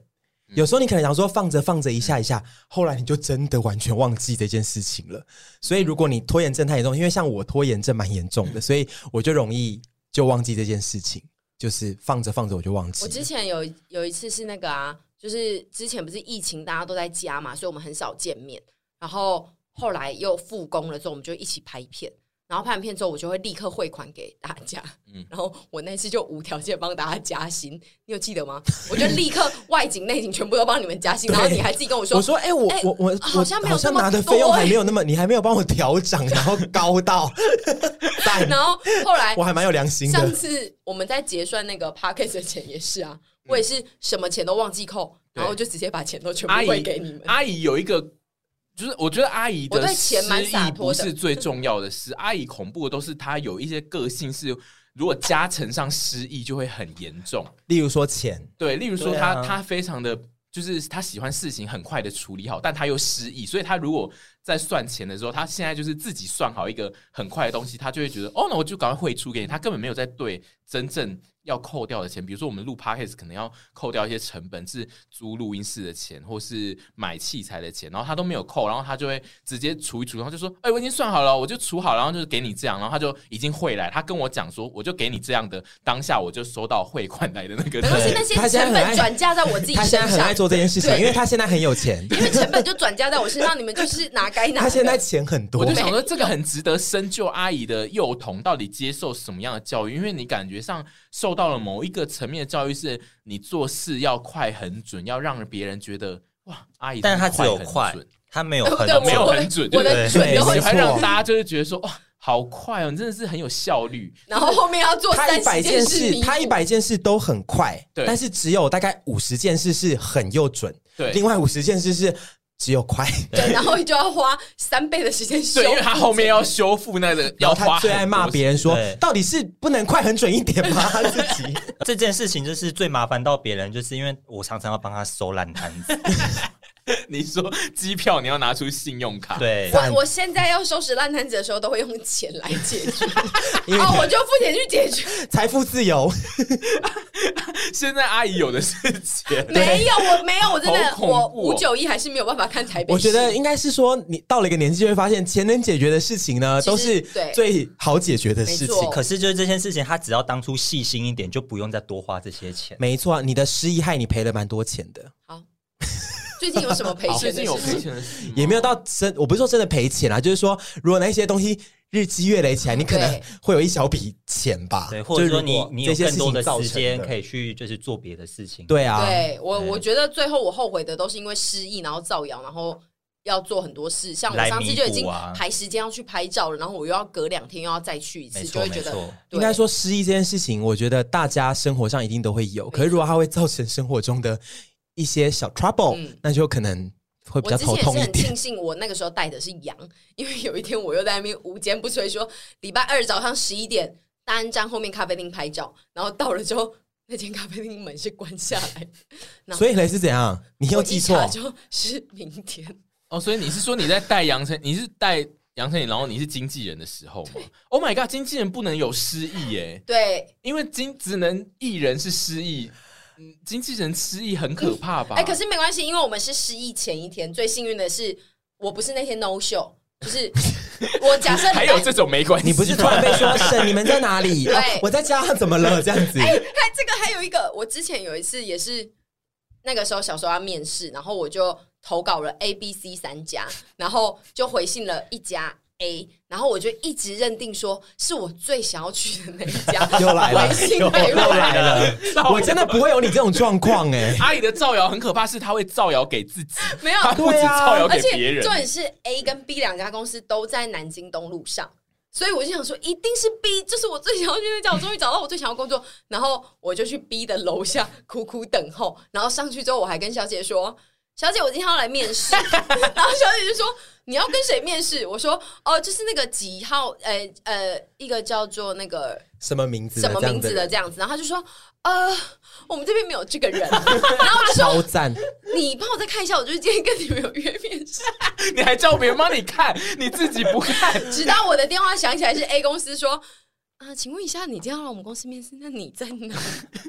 有时候你可能想说放着放着一下一下，后来你就真的完全忘记这件事情了。所以如果你拖延症太严重，因为像我拖延症蛮严重的，所以我就容易就忘记这件事情，就是放着放着我就忘记。我之前有有一次是那个啊，就是之前不是疫情，大家都在家嘛，所以我们很少见面。然后后来又复工了之后，我们就一起拍片。然后拍完片之后，我就会立刻汇款给大家。嗯，然后我那次就无条件帮大家加薪，你有记得吗？我就立刻外景内景全部都帮你们加薪，然后你还自己跟我说：“我说，哎、欸，我、欸、我我好像没有这么好像拿的费用还没有那么，你还没有帮我调涨，然后高到。”然后后来我还蛮有良心的。上次我们在结算那个 p a c k a g e 的钱也是啊，我也是什么钱都忘记扣，然后就直接把钱都全部汇给你们。阿姨，阿姨有一个。就是我觉得阿姨的失忆不是最重要的是，阿姨恐怖的都是她有一些个性是，如果加成上失忆就会很严重。例如说钱，对，例如说她她非常的就是她喜欢事情很快的处理好，但她又失忆，所以她如果在算钱的时候，她现在就是自己算好一个很快的东西，她就会觉得哦，那我就赶快汇出给你，她根本没有在对真正。要扣掉的钱，比如说我们录 podcast 可能要扣掉一些成本，是租录音室的钱，或是买器材的钱，然后他都没有扣，然后他就会直接除一除，然后就说：“哎、欸，我已经算好了，我就除好，然后就是给你这样。”然后他就已经汇来，他跟我讲说：“我就给你这样的。”当下我就收到汇款来的那个，都是那些成本转嫁在我自己身上。他现在很爱做这件事情，因为他现在很有钱，因为成本就转嫁在我身上，你们就是拿该拿。他现在钱很多，我就想说这个很值得深究。阿姨的幼童到底接受什么样的教育？因为你感觉上受到了某一个。层面的教育是你做事要快很准，要让别人觉得哇，阿姨，但是他只有快，他没有很没有很准，我的准就会让大家就是觉得说哇，好快哦，你真的是很有效率。然后后面要做他一百件事，他一百件事都很快，对，但是只有大概五十件事是很又准，对，另外五十件事是。只有快，对，然后就要花三倍的时间 修，对，因为他后面要修复那个，然后他最爱骂别人说，到底是不能快很准一点吗？他 自己。这件事情就是最麻烦到别人，就是因为我常常要帮他收烂摊子。你说机票你要拿出信用卡，对，我我现在要收拾烂摊子的时候，都会用钱来解决，哦，我就付钱去解决，财富自由。现在阿姨有的是钱，没有，我没有，我真的，我五九一还是没有办法看台北。我觉得应该是说，你到了一个年纪，就会发现钱能解决的事情呢，都是最好解决的事情。可是就是这件事情，他只要当初细心一点，就不用再多花这些钱。没错，你的失忆害你赔了蛮多钱的。好。最近有什么赔钱的事？也没有到真，我不是说真的赔钱啊，就是说，如果那些东西日积月累起来，你可能会有一小笔钱吧。对，或者说你你有更多的时间可以去就是做别的事情。对啊，对我我觉得最后我后悔的都是因为失忆，然后造谣，然后要做很多事。像我上次就已经排时间要去拍照了，然后我又要隔两天又要再去一次，就会觉得应该说失忆这件事情，我觉得大家生活上一定都会有。可是如果它会造成生活中的。一些小 trouble，、嗯、那就可能会比较头痛一点。我之前是很庆幸我那个时候带的是羊，因为有一天我又在那边无坚不摧说，礼拜二早上十一点大安站后面咖啡厅拍照，然后到了之后那间咖啡厅门是关下来，所以呢是怎样？你又记错？就是明天哦，所以你是说你在带杨丞，你是带杨丞琳，然后你是经纪人的时候吗？Oh my god，经纪人不能有失忆耶？对，因为经只能艺人是失忆。嗯，经纪人失忆很可怕吧？哎、嗯欸，可是没关系，因为我们是失忆前一天。最幸运的是，我不是那天 no show，就是我假设 还有这种没关系，你不是突然被说 是你们在哪里？我在家，怎么了？这样子。哎、欸，还这个还有一个，我之前有一次也是那个时候小时候要面试，然后我就投稿了 A、B、C 三家，然后就回信了一家。A，然后我就一直认定说是我最想要去的那一家，又来了，又来了，我真的不会有你这种状况哎。阿姨的造谣很可怕，是她会造谣给自己，没有，她不止造谣给别人。重点是 A 跟 B 两家公司都在南京东路上，所以我就想说一定是 B，就是我最想要去的家，我终于找到我最想要工作，然后我就去 B 的楼下苦苦等候，然后上去之后我还跟小姐说。小姐，我今天要来面试，然后小姐就说：“你要跟谁面试？”我说：“哦，就是那个几号，呃呃，一个叫做那个什么名字，什么名字的这样子。”然后他就说：“呃，我们这边没有这个人。”然后我就说：“超赞，你帮我再看一下，我就是今天跟你们有约面试。”你还叫别人帮你看，你自己不看。直到我的电话响起来，是 A 公司说：“啊，请问一下，你今天要来我们公司面试，那你在哪？”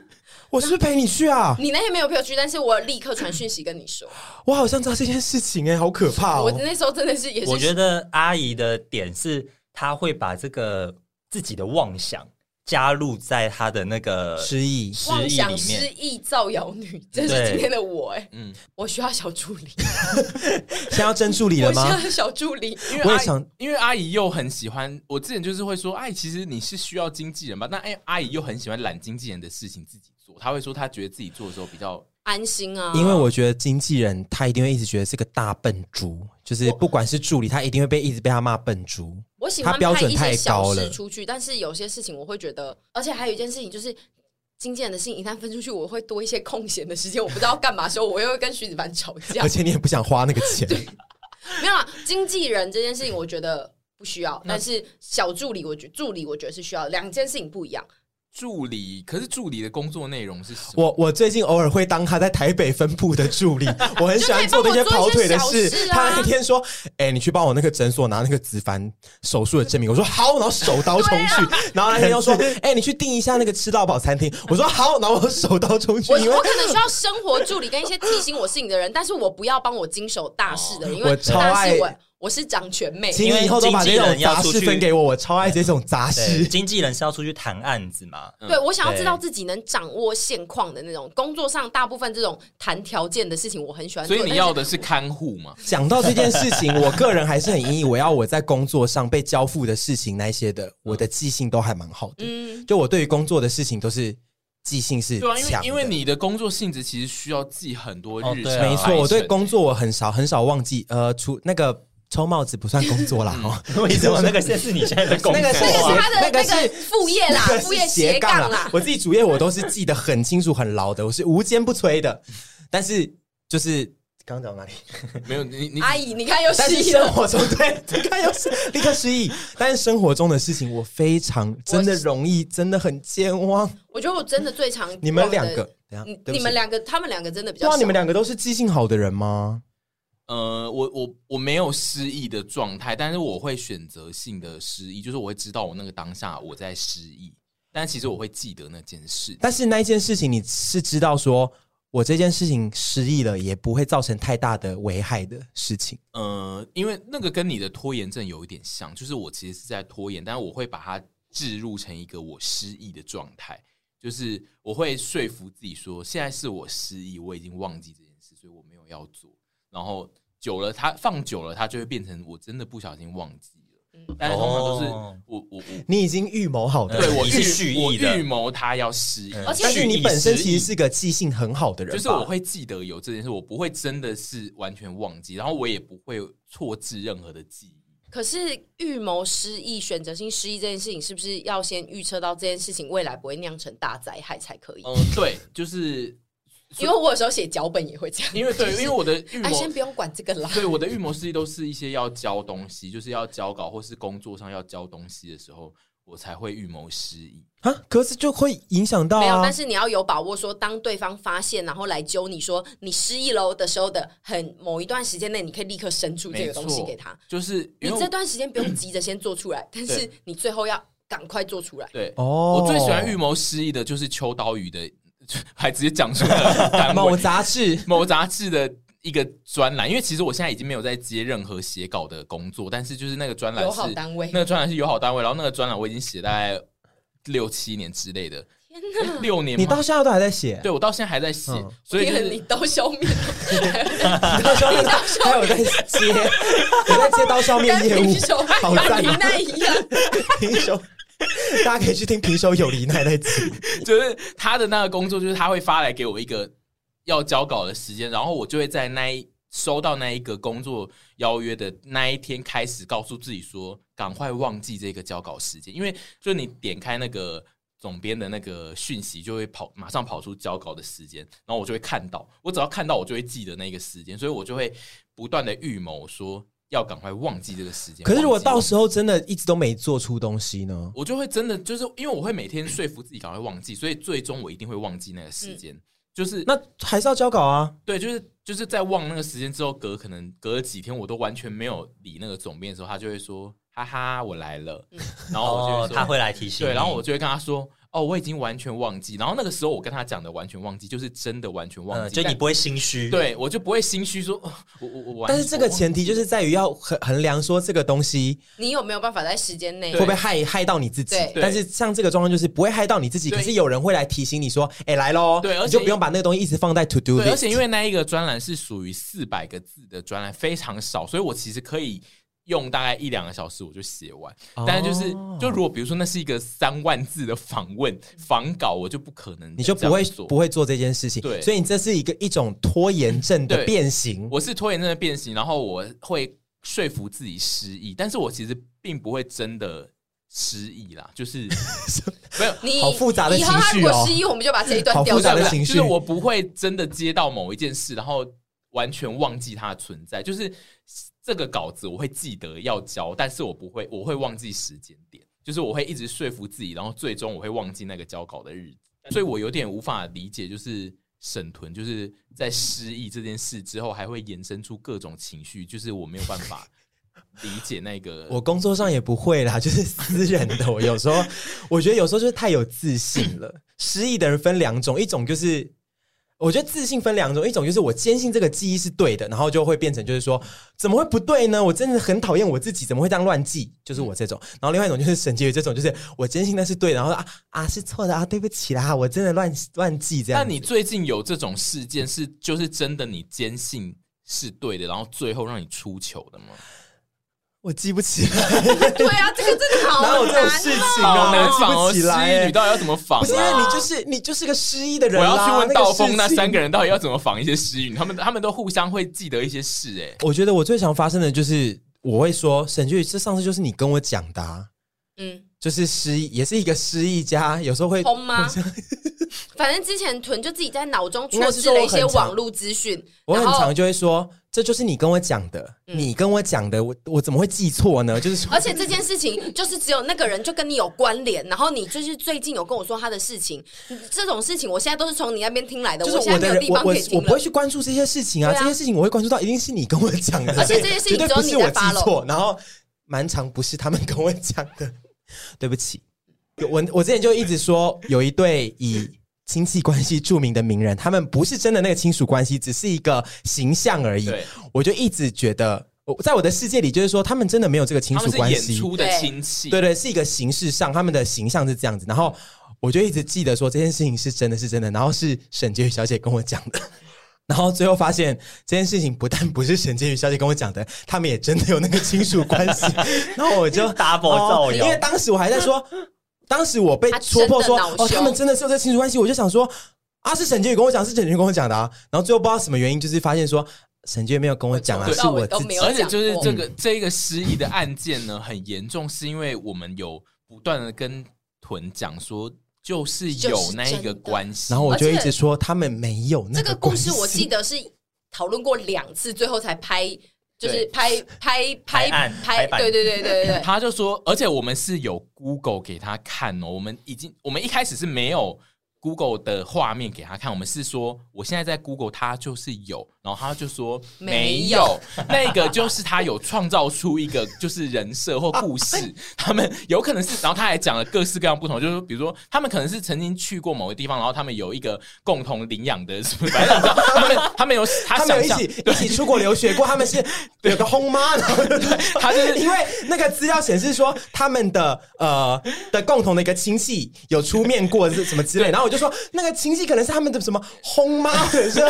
我是不是陪你去啊？你那天没有陪我去，但是我立刻传讯息跟你说，我好像知道这件事情哎、欸，好可怕哦！我那时候真的是也是，我觉得阿姨的点是，她会把这个自己的妄想。加入在他的那个失忆、失妄想、忆里失面，忆、造谣女，这是今天的我哎、欸。嗯，我需要小助理，现在要真助理了吗？我需要小助理，因为我也想，因为阿姨又很喜欢。我之前就是会说，哎，其实你是需要经纪人吧？那哎，阿姨又很喜欢揽经纪人的事情自己做。她会说，她觉得自己做的时候比较安心啊。因为我觉得经纪人他一定会一直觉得是个大笨猪，就是不管是助理，他一定会被一直被他骂笨猪。我喜欢标准太高了出去，但是有些事情我会觉得，而且还有一件事情就是，经纪人的事情一旦分出去，我会多一些空闲的时间，我不知道干嘛的时候，我又会跟徐子凡吵架，而且你也不想花那个钱。没有啊，经纪人这件事情我觉得不需要，但是小助理，我觉助理我觉得是需要，两件事情不一样。助理，可是助理的工作内容是什么？我我最近偶尔会当他在台北分部的助理，我很喜欢做那些跑腿的事。事啊、他那天说：“哎、欸，你去帮我那个诊所拿那个子凡手术的证明。”我说：“好。”然后手刀冲去。啊、然后那天又说：“哎、欸，你去订一下那个吃到饱餐厅。”我说：“好。”然后我手刀冲去。我我可能需要生活助理跟一些提醒我事情的人，但是我不要帮我经手大事的人，因为我超爱。我是掌权妹，因为以后都把这种杂事分给我，我超爱这种杂事。经纪人是要出去谈案子嘛？嗯、对，我想要知道自己能掌握现况的那种工作上，大部分这种谈条件的事情，我很喜欢做。所以你要的是看护嘛？讲到这件事情，我个人还是很愿意。我要我在工作上被交付的事情那些的，我的记性都还蛮好的。嗯，就我对于工作的事情都是。记性是因为因为你的工作性质其实需要记很多日程。没错，我对工作我很少很少忘记。呃，除那个抽帽子不算工作啦。哦，为什么那个现在是你现在的工作？那个是他的那个副业啦，副业斜杠啦。我自己主业我都是记得很清楚很牢的，我是无坚不摧的。但是就是。刚讲到哪里？没有你，你 阿姨，你看又失忆了。生活中对，你看又是立刻失忆。但是生活中的事情，我非常真的容易，真的很健忘。我觉得我真的最常。你们两个，你你们两个，他们两个真的比较。对啊，你们两个都是记性好的人吗？呃，我我我没有失忆的状态，但是我会选择性的失忆，就是我会知道我那个当下我在失忆，但其实我会记得那件事。但是那一件事情，你是知道说。我这件事情失忆了，也不会造成太大的危害的事情。呃，因为那个跟你的拖延症有一点像，就是我其实是在拖延，但是我会把它置入成一个我失忆的状态，就是我会说服自己说，现在是我失忆，我已经忘记这件事，所以我没有要做。然后久了，它放久了，它就会变成我真的不小心忘记。但是通常都是我我我，你已经预谋好的，对我是蓄意的，预谋他要失忆，而且但是你本身其实是个记性很好的人，就是我会记得有这件事，我不会真的是完全忘记，然后我也不会错置任何的记忆。可是预谋失忆、选择性失忆这件事情，是不是要先预测到这件事情未来不会酿成大灾害才可以？嗯，对，就是。因为我有时候写脚本也会这样，因为对，因为我的预谋，哎，先不用管这个啦。对，我的预谋失忆都是一些要交东西，就是要交稿或是工作上要交东西的时候，我才会预谋失忆啊。可是就会影响到啊。没有，但是你要有把握，说当对方发现然后来揪你说你失忆喽的时候的很某一段时间内，你可以立刻伸出这个东西给他。就是你这段时间不用急着先做出来，但是你最后要赶快做出来。对哦，我最喜欢预谋失忆的就是秋刀鱼的。还直接讲出了 某杂志、某杂志的一个专栏，因为其实我现在已经没有在接任何写稿的工作，但是就是那个专栏是友好单位，那个专栏是友好单位，然后那个专栏我已经写大概六七年之类的，天哪，六年，你到现在都还在写？对，我到现在还在写，所以你刀削面，刀削面，还有在接，我在接刀削面业务，好赞，那一样，平手。大家可以去听平手友梨奈那集，就是他的那个工作，就是他会发来给我一个要交稿的时间，然后我就会在那一收到那一个工作邀约的那一天开始，告诉自己说，赶快忘记这个交稿时间，因为就你点开那个总编的那个讯息，就会跑马上跑出交稿的时间，然后我就会看到，我只要看到，我就会记得那个时间，所以我就会不断的预谋说。要赶快忘记这个时间。可是如果到时候真的一直都没做出东西呢？我就会真的就是因为我会每天说服自己赶快忘记，所以最终我一定会忘记那个时间。嗯、就是那还是要交稿啊？对，就是就是在忘那个时间之后，隔可能隔了几天，我都完全没有理那个总编的时候，他就会说：“哈哈，我来了。”然后我就、哦、他会来提醒。对，然后我就会跟他说：“哦，我已经完全忘记。然后那个时候我跟他讲的完全忘记，就是真的完全忘记，嗯、就你不会心虚，对我就不会心虚说，哦、我我我。但是这个前提就是在于要衡衡量说这个东西，你有没有办法在时间内会不会害害到你自己？但是像这个状况就是不会害到你自己，可是有人会来提醒你说，哎，来喽，对，而且你就不用把那个东西一直放在 to do。而且因为那一个专栏是属于四百个字的专栏，非常少，所以我其实可以。用大概一两个小时我就写完，但是就是就如果比如说那是一个三万字的访问访稿，我就不可能，你就不会不会做这件事情。对，所以你这是一个一种拖延症的变形。我是拖延症的变形，然后我会说服自己失忆，但是我其实并不会真的失忆啦，就是 没有你好复杂的情绪哦。以后他如果失忆，我们就把这一段掉下来。就是我不会真的接到某一件事，然后完全忘记它的存在，就是。这个稿子我会记得要交，但是我不会，我会忘记时间点，就是我会一直说服自己，然后最终我会忘记那个交稿的日子，所以我有点无法理解，就是沈屯就是在失忆这件事之后，还会延伸出各种情绪，就是我没有办法理解那个。我工作上也不会啦，就是私人的，我有时候我觉得有时候就是太有自信了。失忆的人分两种，一种就是。我觉得自信分两种，一种就是我坚信这个记忆是对的，然后就会变成就是说怎么会不对呢？我真的很讨厌我自己，怎么会这样乱记？就是我这种。然后另外一种就是沈婕妤这种，就是我坚信那是对的，然后啊啊是错的啊，对不起啦，我真的乱乱记这样。那你最近有这种事件是就是真的你坚信是对的，然后最后让你出糗的吗？我记不起来，对啊，这个真的好难，哪有这种事情啊？好难仿哦，失忆女到底要怎么仿？不是因为你就是你就是个失忆的人。我要去问道峰，那三个人到底要怎么仿一些失忆女？他们他们都互相会记得一些事。哎，我觉得我最常发生的就是我会说沈俊宇，这上次就是你跟我讲的，啊嗯，就是失忆，也是一个失忆家，有时候会疯吗？反正之前屯就自己在脑中错失了一些网络资讯，我很常就会说。这就是你跟我讲的，嗯、你跟我讲的，我我怎么会记错呢？就是说，而且这件事情就是只有那个人就跟你有关联，然后你就是最近有跟我说他的事情，这种事情我现在都是从你那边听来的。就是我的我现在没有地方可以听我，不会去关注这些事情啊，啊这些事情我会关注到一定是你跟我讲的，而且这些事情绝对不是我记错，然后蛮长不是他们跟我讲的，对不起，我我之前就一直说有一对以。亲戚关系著名的名人，他们不是真的那个亲属关系，只是一个形象而已。我就一直觉得，我在我的世界里，就是说他们真的没有这个亲属关系。演出的亲戚，对，对对，是一个形式上，他们的形象是这样子。然后我就一直记得说这件事情是真的是真的，然后是沈婕妤小姐跟我讲的。然后最后发现这件事情不但不是沈婕妤小姐跟我讲的，他们也真的有那个亲属关系。然后我就 double 造谣，因为当时我还在说。当时我被戳破说哦，他们真的是有这亲属关系，我就想说啊，是沈婕妤跟我讲，是沈婕妤跟我讲的啊。然后最后不知道什么原因，就是发现说沈婕妤没有跟我讲啊，对是我自己。而且就是这个这一个失忆的案件呢，很严重，是因为我们有不断的跟屯讲说，就是有那一个关系，然后我就一直说他们没有那个关系。这个故事我记得是讨论过两次，最后才拍。就是拍拍拍拍，对对对对对，他就说，而且我们是有 Google 给他看哦，我们已经，我们一开始是没有。Google 的画面给他看，我们是说，我现在在 Google，他就是有，然后他就说没有，那个就是他有创造出一个就是人设或故事，他们有可能是，然后他还讲了各式各样不同，就是比如说他们可能是曾经去过某个地方，然后他们有一个共同领养的什么，反正他们 他们有他们有一起一起出国留学过，他们是有个轰妈，然后对，他就是 因为那个资料显示说他们的呃的共同的一个亲戚有出面过是什么之类，然后。我就说那个亲戚可能是他们的什么轰妈，或者是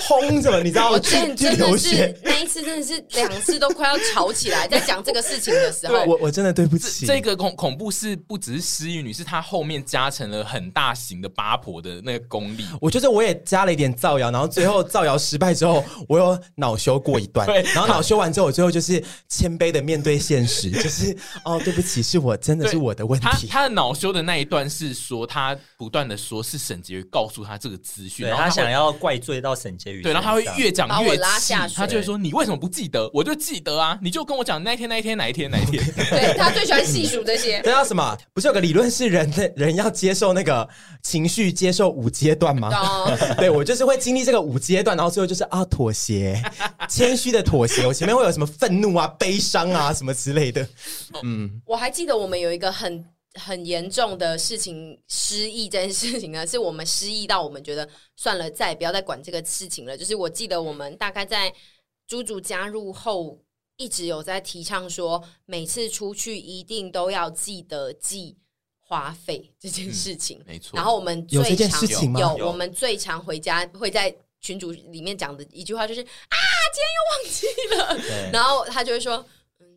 轰什么，你知道吗？我真真的是那一次真的是两次都快要吵起来，在讲这个事情的时候，我我真的对不起。这个恐恐怖是不只是失忆女，是她后面加成了很大型的八婆的那个功力。我觉得我也加了一点造谣，然后最后造谣失败之后，我有恼羞过一段。对，然后恼羞完之后，我最后就是谦卑的面对现实，就是哦，对不起，是我真的是我的问题。他的恼羞的那一段是说，他不断的说。是沈婕妤告诉他这个资讯，然后他想要怪罪到沈婕妤，对，然后他会越讲越拉气，他就会说：“你为什么不记得？我就记得啊！你就跟我讲那一天、那一天、哪一天、哪一天。”对，他最喜欢细数这些。这叫什么？不是有个理论是人的人要接受那个情绪，接受五阶段吗？对，我就是会经历这个五阶段，然后最后就是啊，妥协，谦虚的妥协。我前面会有什么愤怒啊、悲伤啊什么之类的。嗯，我还记得我们有一个很。很严重的事情失忆这件事情呢，是我们失忆到我们觉得算了，再也不要再管这个事情了。就是我记得我们大概在猪猪加入后，一直有在提倡说，每次出去一定都要记得记花费这件事情。嗯、没错。然后我们最有这件事情吗？有，有我们最常回家会在群组里面讲的一句话就是啊，今天又忘记了。然后他就会说。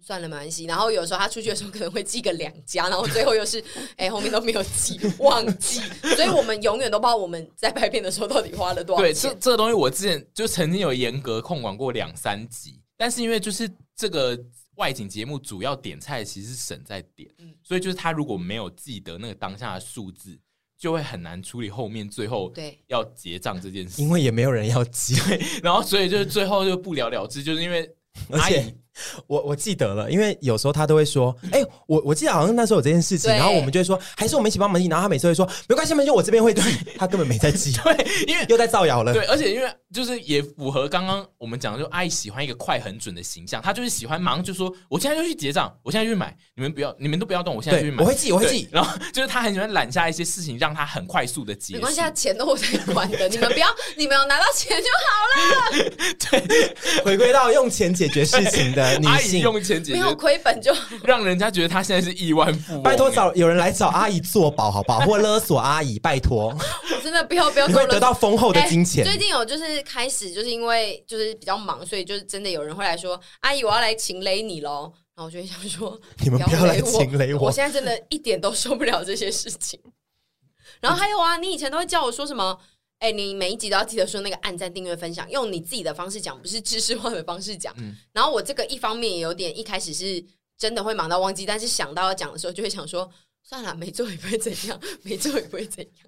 算了，没关系。然后有时候他出去的时候可能会寄个两家，然后最后又是 哎、欸、后面都没有记，忘记。所以我们永远都不知道我们在拍片的时候到底花了多少钱。对，这这个东西我之前就曾经有严格控管过两三集，但是因为就是这个外景节目主要点菜其实是省在点，嗯、所以就是他如果没有记得那个当下的数字，就会很难处理后面最后对要结账这件事，因为也没有人要记，然后所以就是最后就不了了之，就是因为 阿姨。我我记得了，因为有时候他都会说：“哎、欸，我我记得好像那时候有这件事情。”然后我们就会说：“还是我们一起帮忙记。”然后他每次会说：“没关系，没关系，我这边会记。”他根本没在记，对，因为又在造谣了。对，而且因为就是也符合刚刚我们讲的，就阿姨喜欢一个快很准的形象，他就是喜欢忙就说：“我现在就去结账，我现在就去买，你们不要，你们都不要动，我现在就去买。”我会记，我会记。然后就是他很喜欢揽下一些事情，让他很快速的结。没关系，钱都我在管的，你们不要，你们有拿到钱就好了。对，回归到用钱解决事情的女性用钱。没有亏本就让人家觉得他现在是亿万富翁。拜托找有人来找阿姨做保好不好？或勒索阿姨，拜托。我真的不要不要，你会得到丰厚的金钱。欸，最近有就是开始就是因为就是比较忙，所以就是真的有人会来说：“阿姨，我要来擒勒你喽。”然后我就会想说：“你们不要来情勒我。”我现在真的一点都受不了这些事情。然后还有啊，你以前都会叫我说什么？哎、欸，你每一集都要记得说那个按赞、订阅、分享，用你自己的方式讲，不是知识化的方式讲。嗯、然后我这个一方面也有点，一开始是真的会忙到忘记，但是想到要讲的时候，就会想说，算了，没做也不会怎样，没做也不会怎样。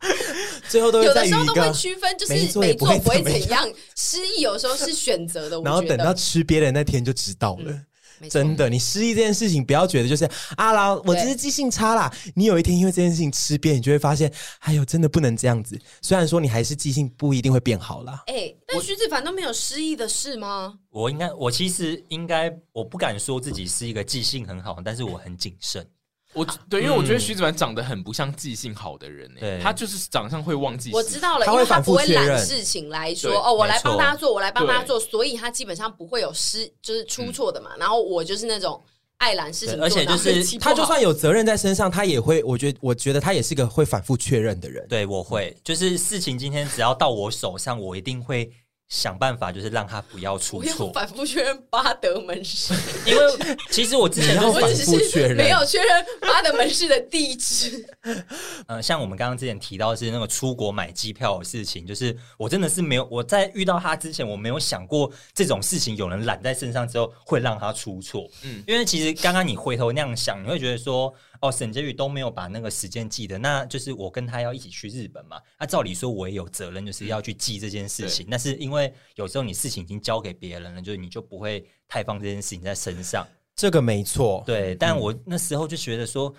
最后都有的时候都会区分，就是没做不会怎样。失忆有时候是选择的，然后等到吃别人那天就知道了。嗯真的，你失忆这件事情，不要觉得就是啊啦，我只是记性差啦。你有一天因为这件事情吃瘪，你就会发现，哎呦，真的不能这样子。虽然说你还是记性不一定会变好啦。哎、欸，但徐子凡都没有失忆的事吗？我应该，我其实应该，我不敢说自己是一个记性很好，但是我很谨慎。我对，因为我觉得徐子凡长得很不像记性好的人，哎，他就是长相会忘记。我知道了，因为他不会揽事情来说，哦，我来帮大家做，我来帮大家做，所以他基本上不会有失，就是出错的嘛。然后我就是那种爱揽事情，而且就是他就算有责任在身上，他也会，我觉得，我觉得他也是个会反复确认的人。对，我会，就是事情今天只要到我手上，我一定会。想办法就是让他不要出错，反复确认巴德门市，因为其实我之前都反复确认，没有确认巴德门市的地址。呃，像我们刚刚之前提到的是那个出国买机票的事情，就是我真的是没有我在遇到他之前，我没有想过这种事情有人揽在身上之后会让他出错。嗯，因为其实刚刚你回头那样想，你会觉得说。哦，沈婕妤都没有把那个时间记得，那就是我跟他要一起去日本嘛。那、啊、照理说我也有责任，就是要去记这件事情。嗯、但是因为有时候你事情已经交给别人了，就是你就不会太放这件事情在身上。这个没错，对。但我那时候就觉得说。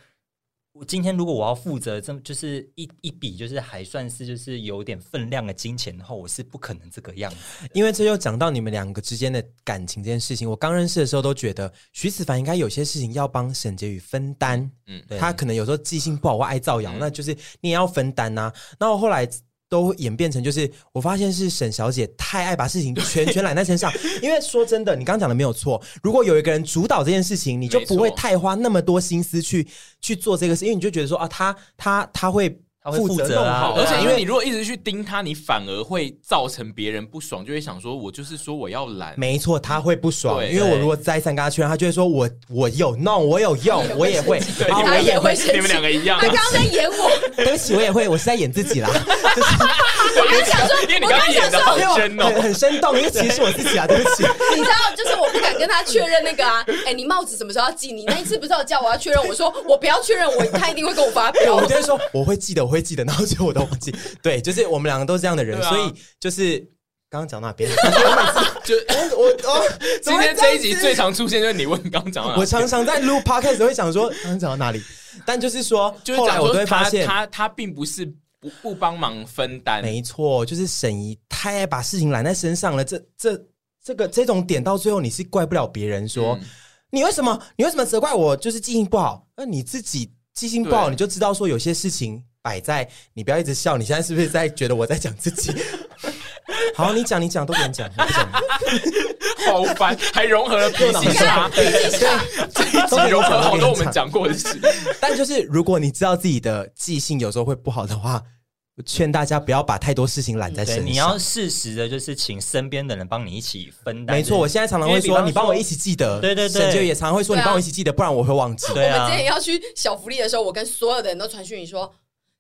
我今天如果我要负责这么就是一一笔就是还算是就是有点分量的金钱的话，我是不可能这个样子。因为这又讲到你们两个之间的感情这件事情。我刚认识的时候都觉得徐子凡应该有些事情要帮沈婕妤分担，嗯，他可能有时候记性不好或爱造谣，嗯、那就是你也要分担呐、啊。那我后来。都演变成就是，我发现是沈小姐太爱把事情全全揽在身上。因为说真的，你刚刚讲的没有错。如果有一个人主导这件事情，你就不会太花那么多心思去去做这个事，因为你就觉得说啊，他他他会。他会负责啊，而且因为你如果一直去盯他，你反而会造成别人不爽，就会想说，我就是说我要懒。没错，他会不爽，因为我如果再三跟他确认，他就会说我我有弄，我有用，我也会，他也会，你们两个一样。他刚刚在演我，对不起，我也会，我是在演自己啦。我刚想说，因为你刚刚演的好真哦，很生动，因为其实是我自己啊，对不起。你知道，就是我不敢跟他确认那个啊，哎，你帽子什么时候要系？你那一次不是有叫我要确认？我说我不要确认，我他一定会跟我发飙。我就会说我会记得，我会记得，然后就。我都忘记，对，就是我们两个都是这样的人，啊、所以就是刚刚讲那边，就 我我 今天这一集最常出现就是你问刚刚讲到哪，我常常在录 podcast 会想说刚刚讲到哪里，但就是说就，后来我都会发现他他并不是不不帮忙分担，没错，就是沈怡太爱把事情揽在身上了，这这这个这种点到最后你是怪不了别人说。嗯你为什么你为什么责怪我？就是记性不好？那你自己记性不好，对你就知道说有些事情摆在你不要一直笑。你现在是不是在觉得我在讲自己？好，你讲你讲都给你讲，你讲。好烦，还融合了脾气差，对，这一集融合了好多我们讲过的事。但就是如果你知道自己的记性有时候会不好的话，我劝大家不要把太多事情揽在身上。你要适时的，就是请身边的人帮你一起分担。没错，我现在常常会说，你帮我一起记得。对对对，沈杰也常常会说，你帮我一起记得，不然我会忘记。我们之前要去小福利的时候，我跟所有的人都传讯你说。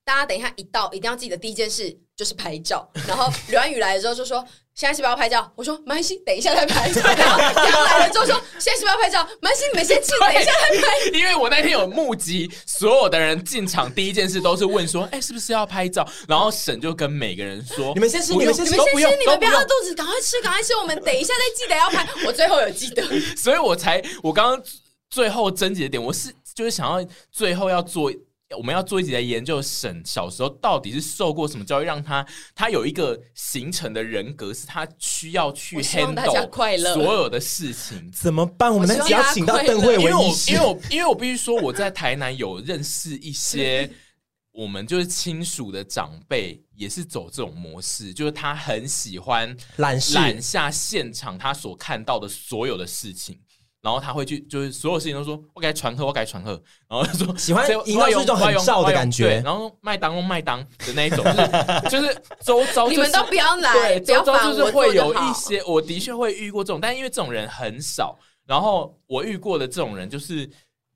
大家等一下一到，一定要记得第一件事就是拍照。然后刘安宇来了之后就说：“现在是不是要拍照？”我说：“没关系，等一下再拍。”然后杨来了之后说：“现在是不是要拍照？没关系，你们先去，等一下再拍。”因为我那天有目击，所有的人进场第一件事都是问说：“哎，是不是要拍照？”然后沈就跟每个人说：“你们先吃，你们先吃，你们先吃，你们不要饿肚子，赶快吃，赶快吃。我们等一下再记得要拍。”我最后有记得，所以我才我刚刚最后症结点，我是就是想要最后要做。我们要做一集来研究沈小时候到底是受过什么教育，让他他有一个形成的人格，是他需要去 handle 所有的事情。怎么办？我们只要请到邓慧文，因为我因为我因为我必须说，我在台南有认识一些 我们就是亲属的长辈，也是走这种模式，就是他很喜欢揽揽下现场他所看到的所有的事情。然后他会去，就是所有事情都说我给他传贺，我给他传贺，然后他说 喜欢营造出一种很燥的感觉，然后麦当麦当的那一种，就是 就是周遭、就是、你们都不要来，对，周遭就是会有一些，我，我的确会遇过这种，但因为这种人很少，然后我遇过的这种人就是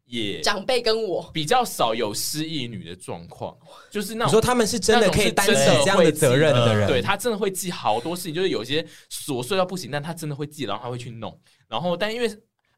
也长辈跟我比较少有失忆女的状况，就是那种你说他们是真的可以担起这样的责任的人，对，他真的会记好多事情，就是有些琐碎到不行，但他真的会记，然后他会去弄，然后但因为。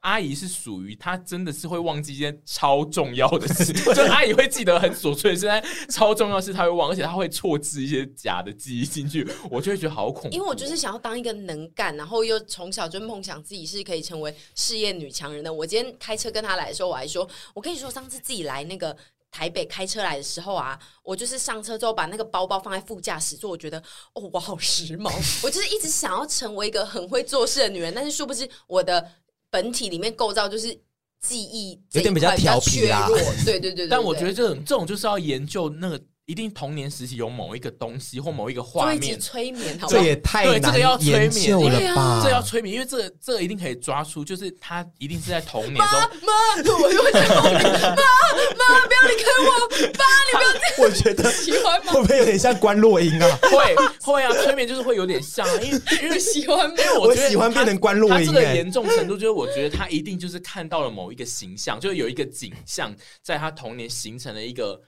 阿姨是属于她真的是会忘记一件超重要的事，就阿姨会记得很琐碎现在，超重要的事她会忘，而且她会错置一些假的记忆进去，我就会觉得好恐怖。因为我就是想要当一个能干，然后又从小就梦想自己是可以成为事业女强人的。我今天开车跟她来的时候，我还说，我跟你说，上次自己来那个台北开车来的时候啊，我就是上车之后把那个包包放在副驾驶座，我觉得哦，我好时髦，我就是一直想要成为一个很会做事的女人，但是殊不知我的。本体里面构造就是记忆有点比较调皮啦，对对对，对。但我觉得这种这种就是要研究那个。一定童年时期有某一个东西或某一个画面催眠，这也太难研究了吧？这要催眠，因为这个这个一定可以抓出，就是他一定是在童年中。妈妈，我又会在梦里。妈妈，不要离开我！爸，你不要这样。我觉得喜欢吗？会不会有点像关洛音啊？会会啊，催眠就是会有点像，因为因为喜欢，因为我觉得喜欢变成关洛音。这个严重程度就是，我觉得他一定就是看到了某一个形象，就是有一个景象，在他童年形成了一个。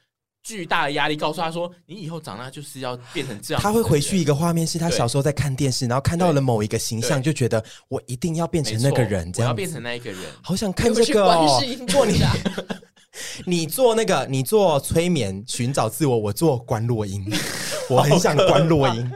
巨大的压力告诉他说：“你以后长大就是要变成这样。”他会回去一个画面，是他小时候在看电视，然后看到了某一个形象，就觉得我一定要变成那个人，这样我要变成那一个人。好想看这个哦！做你，你做那个，你做催眠寻找自我，我做观落音。我很想观落音，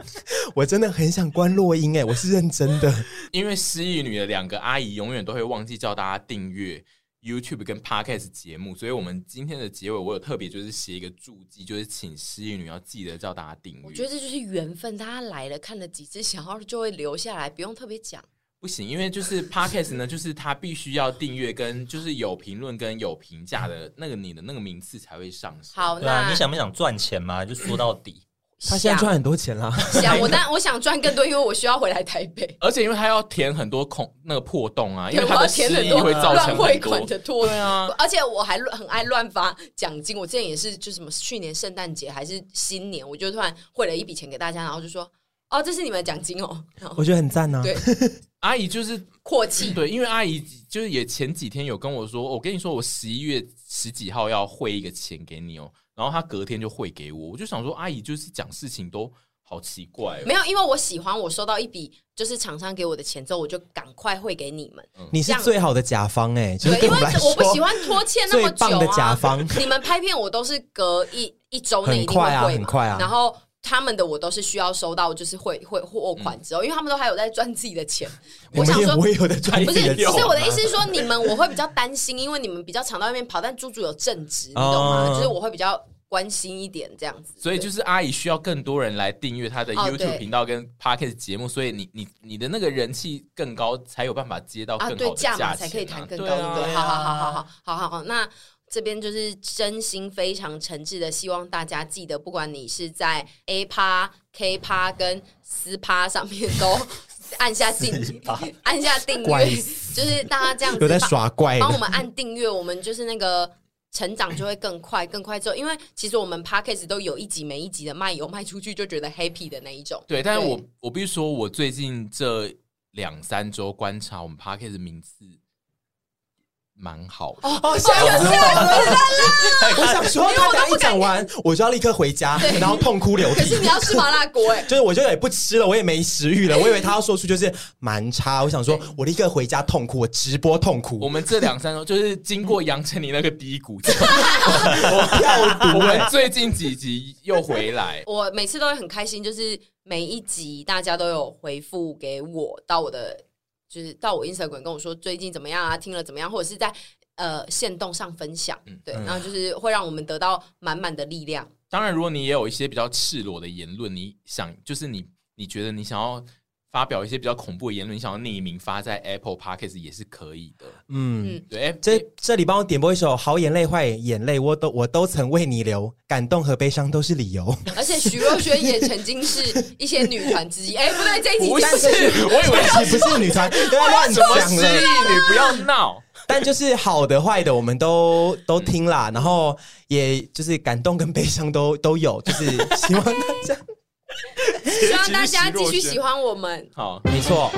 我真的很想观落音哎，我是认真的。因为失忆女的两个阿姨永远都会忘记叫大家订阅。YouTube 跟 Podcast 节目，所以我们今天的结尾，我有特别就是写一个注记，就是请失忆女要记得叫大家订阅。我觉得这就是缘分，大家来了看了几次，想要就会留下来，不用特别讲。不行，因为就是 Podcast 呢，就是他必须要订阅跟就是有评论跟有评价的那个你的那个名次才会上升。好，那你想不想赚钱嘛？就说到底。他现在赚很多钱啦，想我，但我想赚更多，因为我需要回来台北，而且因为他要填很多空那个破洞啊，因为他的失忆会造成汇款的拖，对啊，而且我还很爱乱发奖金，我之前也是，就什么去年圣诞节还是新年，我就突然汇了一笔钱给大家，然后就说哦，这是你们的奖金哦，我觉得很赞呢。对，阿姨就是阔气，对，因为阿姨就是也前几天有跟我说，我跟你说，我十一月十几号要汇一个钱给你哦，然后他隔天就汇给我，我就想说，阿姨就是讲事情都。好奇怪哦，没有，因为我喜欢我收到一笔就是厂商给我的钱之后，我就赶快汇给你们。你是最好的甲方哎，对，因为我不喜欢拖欠那么久啊。的甲方，你们拍片我都是隔一一周内一定会汇，很快啊。然后他们的我都是需要收到，就是汇汇货款之后，因为他们都还有在赚自己的钱。我想说，我也有在赚，不是，所以我的意思是说，你们我会比较担心，因为你们比较常到外面跑，但猪猪有正职，你懂吗？就是我会比较。关心一点这样子。所以就是阿姨需要更多人来订阅她的哦 YouTube 频道跟 Podcast 节目，所以你你你的那个人气更高，才有办法接到更好的价钱、啊啊、才可以谈更高，对好好好好好好好好，那这边就是真心非常诚挚的，希望大家记得，不管你是在 A 趴、K 趴跟私趴上面都。按下订，按下订阅，就是大家这样子有在耍怪，帮我们按订阅，我们就是那个成长就会更快，更快之后，因为其实我们 Podcast 都有一集没一集的卖油卖出去，就觉得 happy 的那一种。对，但是我我必须说，我最近这两三周观察我们 Podcast 的名次。蛮好的哦，吓死我了！我想说，他等一讲完，我就要立刻回家，然后痛哭流涕。可是你要吃麻辣锅哎，就是我就也不吃了，我也没食欲了。我以为他要说出就是蛮差，我想说我立刻回家痛哭，我直播痛哭。我们这两三周就是经过杨丞琳那个低谷，我跳毒。我们最近几集又回来，我每次都会很开心，就是每一集大家都有回复给我到我的。就是到我 Instagram 跟我说最近怎么样啊，听了怎么样，或者是在呃线动上分享，嗯、对，然后就是会让我们得到满满的力量。当然，如果你也有一些比较赤裸的言论，你想就是你你觉得你想要。发表一些比较恐怖的言论，你想要匿名发在 Apple Podcast 也是可以的。嗯，对，这这里帮我点播一首《好眼泪坏眼泪》，我都我都曾为你流，感动和悲伤都是理由。而且徐若瑄也曾经是一些女团之一。哎，不对，这一集不是，我以为是不是女团，不要乱讲了，失忆女不要闹。但就是好的坏的，我们都都听啦，然后也就是感动跟悲伤都都有，就是希望大家。希望大家继续喜欢我们。好，没错。